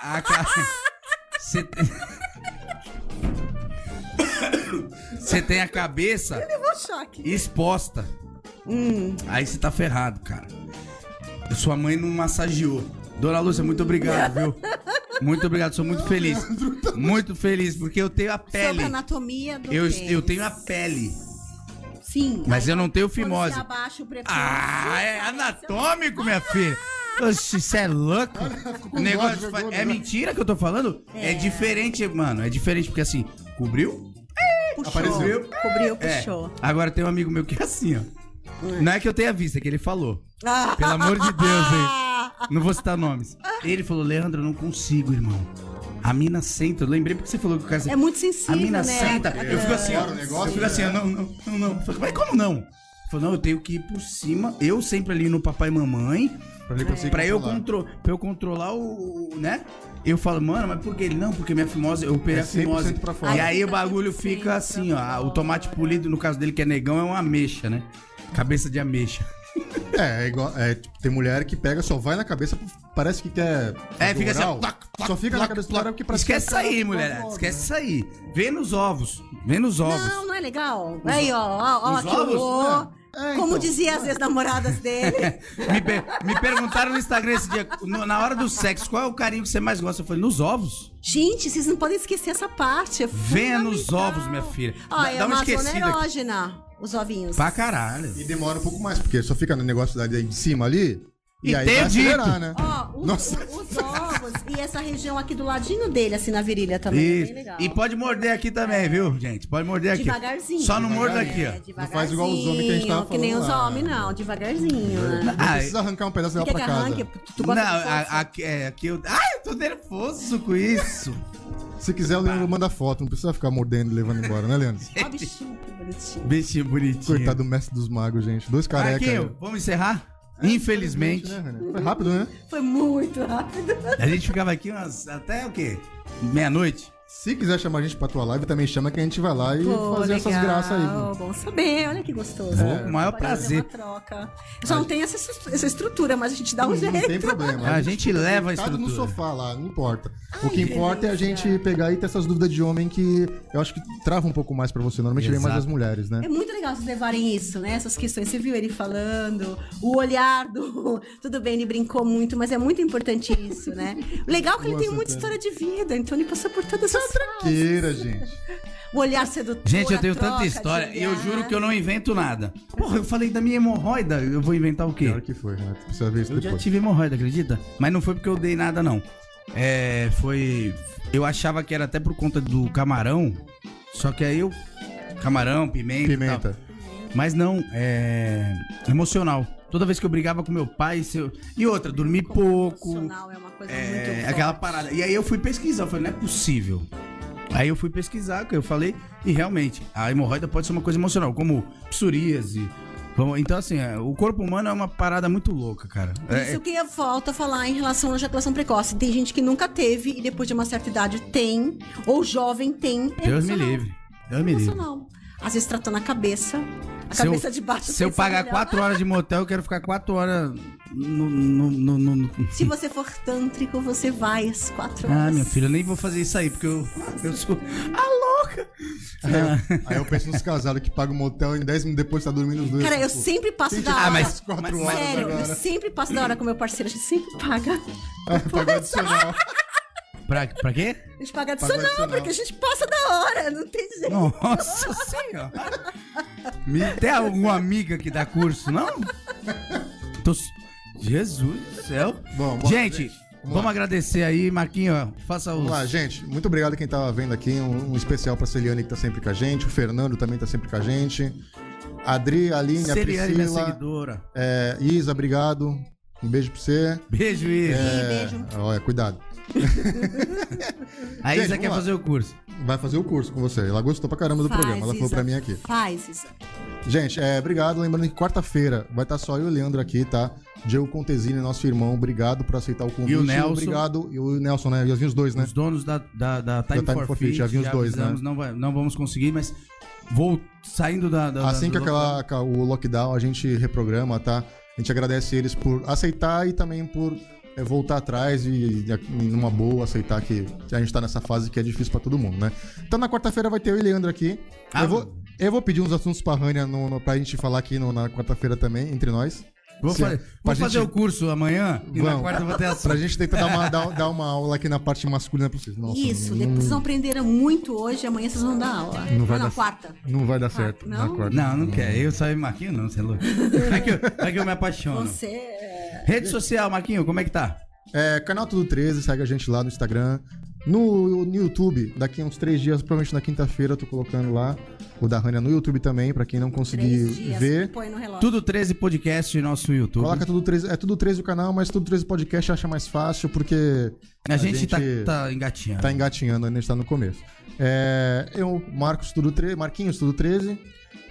A, a, ca- você, tem- você tem a cabeça Levou choque. exposta. Hum. Aí você tá ferrado, cara. Sua mãe não massageou. Dona Lúcia, muito obrigado, viu? Muito obrigado, sou muito feliz. Muito feliz, porque eu tenho a Sobre pele. a anatomia do Eu, pênis. eu tenho a pele. Sim. Mas eu não tenho fimose. você abaixa o prepúcio, Ah, é anatômico, minha filha. Oxe, você é louco? O negócio fa- é né? mentira que eu tô falando? É. diferente, mano. É diferente porque assim, cobriu? puxou. Apareceu. Cobriu, É. puxou. Agora tem um amigo meu que é assim, ó. Não é que eu tenha visto, é que ele falou. Ah. Pelo amor de Deus, hein? Não vou citar nomes. Ele falou, Leandro, eu não consigo, irmão. A mina senta. Eu lembrei porque você falou que o cara... É muito sensível, A mina né? senta. Eu fico assim, ó. Negócio, eu fico assim, ó, não, não, não, não. Falei, Mas como não? Ele falou, não, eu tenho que ir por cima. Eu sempre ali no papai e mamãe. Pra ele conseguir Pra eu, controlar. contro pra eu controlar o. o- né? Eu falo, mano, mas por que ele não? Porque minha fimose, eu operei É a fimose. 100% pra fora. E aí o bagulho fica fica 100% assim, ó. O tomate polido, no caso dele, que é negão, é uma ameixa, né? Cabeça de ameixa. É, é igual. É, tipo, tem mulher que pega, só vai na cabeça, parece que quer. É, fica assim, ó. oral, plac, plac, Só fica na cabeça do cara porque parece Esquece que é aí, cara mulher. foda. Esquece isso aí. Vê nos ovos. Vê nos ovos. Não, não é legal. Aí, ó, ó, ó, os que ovos? horror. É, Como então. dizia as ex-namoradas dele. me, per- me perguntaram no Instagram esse dia, no- na hora do sexo, qual é o carinho que você mais gosta? Eu falei, nos ovos. Gente, vocês não podem esquecer essa parte. É Venha nos ovos, minha filha. Ó, Dá- é dá uma esquecida aqui. Os ovinhos. Pra caralho. E demora um pouco mais, porque só fica no negócio da de cima ali. E, E aí tem vai acelerar, né? Ó, os, Nossa. o- os ovos e essa região aqui do ladinho dele, assim, na virilha também. É Isso. bem legal. E pode morder aqui também, viu, gente? Pode morder aqui. Devagarzinho. Só não morda aqui, É, ó. devagarzinho. Não faz igual os homens que a gente tava Que nem os falando homens, não. Devagarzinho. né? Não precisa arrancar um pedaço dela pra que casa. arranque? Tu Não, gosta aqui, é, aqui eu. Ai, eu tô nervoso com isso. Se quiser, o Leandro manda foto. Não precisa ficar mordendo e levando embora, né, Leandro? Ó, bichinho, que bonitinho. Bichinho bonitinho. Coitado do mestre dos magos, gente. Dois carecas. Marquinho, vamos encerrar? Infelizmente. Né, Renan? Foi rápido, né? Foi muito rápido. A gente ficava aqui umas, até o quê? Meia-noite. Se quiser chamar a gente pra tua live, também chama que a gente vai lá e Pô, fazer essas legal, graças aí. Bom saber, olha que gostoso. Vou com o maior prazer. uma troca. Eu só não tenho essa, essa estrutura, mas a gente dá um Não, jeito. não tem problema. A gente leva a Deitado no estrutura. sofá lá, não importa. o que importa é a gente pegar e ter essas dúvidas de homem que eu acho que trava um pouco mais pra você. Normalmente vem mais Exato. das mulheres, né? É muito legal vocês levarem isso, né? Essas questões. Você viu ele falando, o olhar do. Tudo bem, ele brincou muito, mas é muito importante isso, né? O legal é que ele tem Nossa, muita cara. história de vida, então ele passou por todas as Queira, gente. O olhar sedutor. Gente, eu tenho troca tanta história e eu juro que eu não invento nada. Porra, eu falei da minha hemorroida, eu vou inventar o quê? Pior que foi, Renato. Precisa ver isso Eu já depois. tive hemorroida, acredita? Mas não foi porque eu dei nada, não. É, foi. Eu achava que era até por conta do camarão. Só que aí eu. Camarão, pimenta. Pimenta. tal. Mas não, é. Emocional. Toda vez que eu brigava com meu pai. Se eu... E outra, dormir pouco. Emocional é uma coisa É, muito aquela forte. parada. E aí eu fui pesquisar, eu falei, não é possível. Aí eu fui pesquisar, eu falei, e realmente, a hemorroida pode ser uma coisa emocional, como psoríase, então, assim, é, o corpo humano é uma parada muito louca, cara. É- Isso que falta falar em relação à ejaculação precoce. Tem gente que nunca teve e depois de uma certa idade tem, ou jovem tem. é Deus me livre. Deus me livre. Às vezes tratando a cabeça, a Se eu- cabeça de baixo. Se eu pagar quatro horas de motel, eu quero ficar quatro horas no. no, no- no- no- Se você for tântrico, você vai às quatro horas. Ah, meu filho, eu nem vou fazer isso aí, porque eu. Eu sou. Ah, louca! Ah. Aí eu penso nos casados que pagam um motel e em 10 minutos depois tá dormindo os dois. Cara, eu tipo, sempre passo tem da hora. Ah, mas- quatro mas- horas Sério, eu agora. sempre passo da hora com meu parceiro. A gente sempre paga. Pagou adicional. Pra, pra quê? A gente paga Paga adicional, adicional. porque a gente passa da hora. Não tem jeito. Nossa senhora! Me- Tem alguma amiga que dá curso, não? Tô... Jesus do céu! Bom, bom, gente, gente, vamos, agradecer aí, Marquinho. Faça os. Vamos lá, gente. Muito obrigado quem tá vendo aqui. Um, um especial pra Celiane que tá sempre com a gente. O Fernando também tá sempre com a gente. A Adri, a Aline, a Seriane, minha Priscila. seguidora. É, Isa, obrigado. Um beijo pra você. Beijo, Isa. É, beijo. Olha, cuidado. A Gente, Isa quer lá. fazer o curso. Vai fazer o curso com você. Ela gostou pra caramba do Faz, programa. Ela falou Isa. pra mim aqui. Faz, Isa. Gente, é, obrigado. Lembrando que quarta-feira vai estar só eu e o Leandro aqui, tá? Diego Contesini, nosso irmão, obrigado por aceitar o convite. E o Nelson. Obrigado. E o Nelson, né? Já vinha os dois, né? Os donos da, da, da Time, Time for, for Fit, já vi os dois, né? não, vai- não vamos conseguir, mas vou saindo da. da Assim da, que aquela, o lockdown a gente reprograma, tá? A gente agradece eles por aceitar e também por é, voltar atrás e, e numa boa aceitar que a gente tá nessa fase que é difícil pra todo mundo, né? Então na quarta-feira vai ter eu e Leandro aqui. Ah, eu, vou, eu vou pedir uns assuntos pra Rania no, no, pra gente falar aqui no- na quarta-feira também, entre nós. Vou, fazer gente- o curso amanhã e na quarta eu vou ter a Pra gente tentar dar uma, dar, dar uma aula aqui na parte masculina pra vocês. Nossa, Isso, não, depois vocês vão aprender muito hoje, amanhã vocês vão dar aula. Não vai na dar- quarta. não vai dar certo não? na quarta. Não, não quer. Eu só e Marquinho não, você é louco. É que eu, é que eu me apaixono. Você é... Rede social, Marquinho, como é que tá? É, canal Tudo 13, segue a gente lá no Instagram. No, no YouTube, daqui a uns três dias, provavelmente na quinta-feira, eu tô colocando lá o da Rania no YouTube também, pra quem não conseguir dias, ver. Tudo 13 podcast no nosso YouTube. Coloca tudo 13, é tudo 13 o canal, mas tudo 13 podcast acha mais fácil, porque a, gente, Tá, tá engatinhando. tá engatinhando, ainda está no começo. É, eu, Marcos Tudo 13, Marquinhos Tudo 13,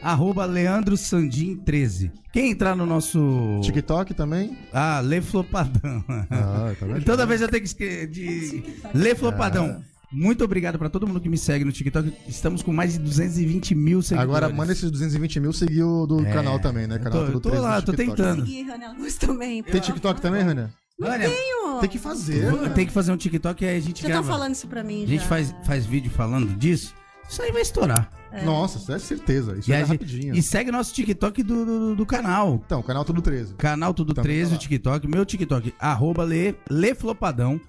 Arroba Leandro Sandim 13. Quem entrar no nosso. TikTok também. Ah, Lê Flopadão. Ah, tá vendo? Toda vez eu tenho que esque- de Lê Flopadão. Muito obrigado pra todo mundo que me segue no TikTok. Estamos com mais de 220 mil seguidores. Agora manda esses 220 mil seguir o do É, canal também, né? eu Canal tô- Tudo eu tô 13 lá, eu tô TikTok. tentando. Seguir também. Tem TikTok também, Rania? Olha, Tem que fazer. né? tem que fazer um TikTok e aí a gente Já estão grava. falando isso pra mim, A gente já. faz, faz vídeo falando disso. Isso aí vai estourar. Nossa, isso é certeza. Isso E, é rapidinho. e segue nosso TikTok do, do, do canal. Então, canal Tudo 13. Canal Tudo Também 13, tá o lá. TikTok. Meu TikTok, arroba Lê, Lê Flopadão.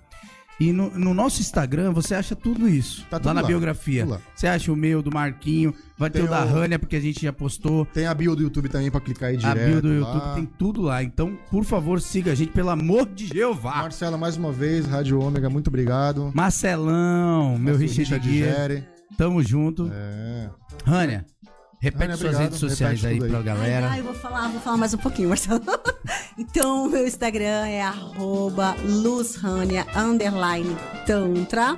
E no, no nosso Instagram você acha tudo isso. Tá lá tudo na lá, biografia. lá. Você acha o meu, do Marquinho. Vai ter Tem o da o- Rania, porque a gente já postou. Tem a bio do YouTube também pra clicar aí A direto. bio do YouTube lá. tem tudo lá. Então, por favor, siga a gente, pelo amor de Jeová. Marcela, mais uma vez, Rádio Ômega, muito obrigado. Marcelão, meu Richard Guia. Tamo junto. É. Rania, repete suas obrigado. redes sociais Repete aí aí. pra galera. Ai, ai, eu vou falar, vou falar mais um pouquinho, Marcelo. então, meu Instagram é arroba luzrania, tantra.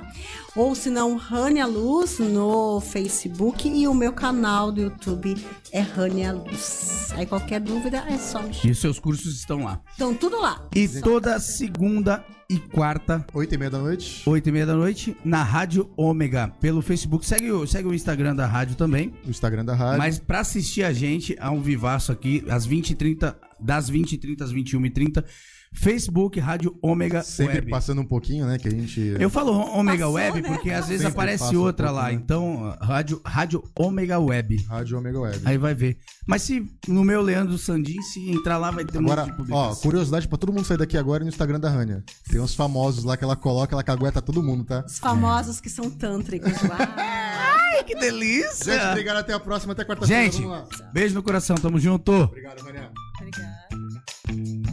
Ou se não, Rania Luz no Facebook. E o meu canal do YouTube é Rania Luz. Aí qualquer dúvida é só me chamar. E os seus cursos estão lá. Então, tudo lá. E toda segunda e quarta, Oito e meia da noite. oito e meia da noite, na Rádio Ômega, pelo Facebook. Segue o, segue o Instagram da rádio também. O Instagram da rádio. Mas pra assistir a gente, há um vivaço aqui, às 20h30, das 20h30 às 21h30, Facebook, Rádio Ômega Sempre Web. passando um pouquinho, né? Que a gente. Eu falo Ômega Passou, Web né? porque às vezes Sempre aparece passa um outra pouco, lá. né? Então, Rádio, Rádio Ômega Web. Rádio Ômega Web. Aí vai ver. Mas se no meu Leandro Sandin, se entrar lá, vai ter um Agora, de ó, publicação. curiosidade pra todo mundo sair daqui agora no Instagram da Rania. Tem uns famosos lá que ela coloca, ela cagueta todo mundo, tá? Os famosos que são tântricos lá. Ai, que delícia! Gente, obrigado. Até a próxima. Até quarta-feira. Gente, Vamos lá. beijo no coração, tamo junto. Obrigado, Rania. Obrigada.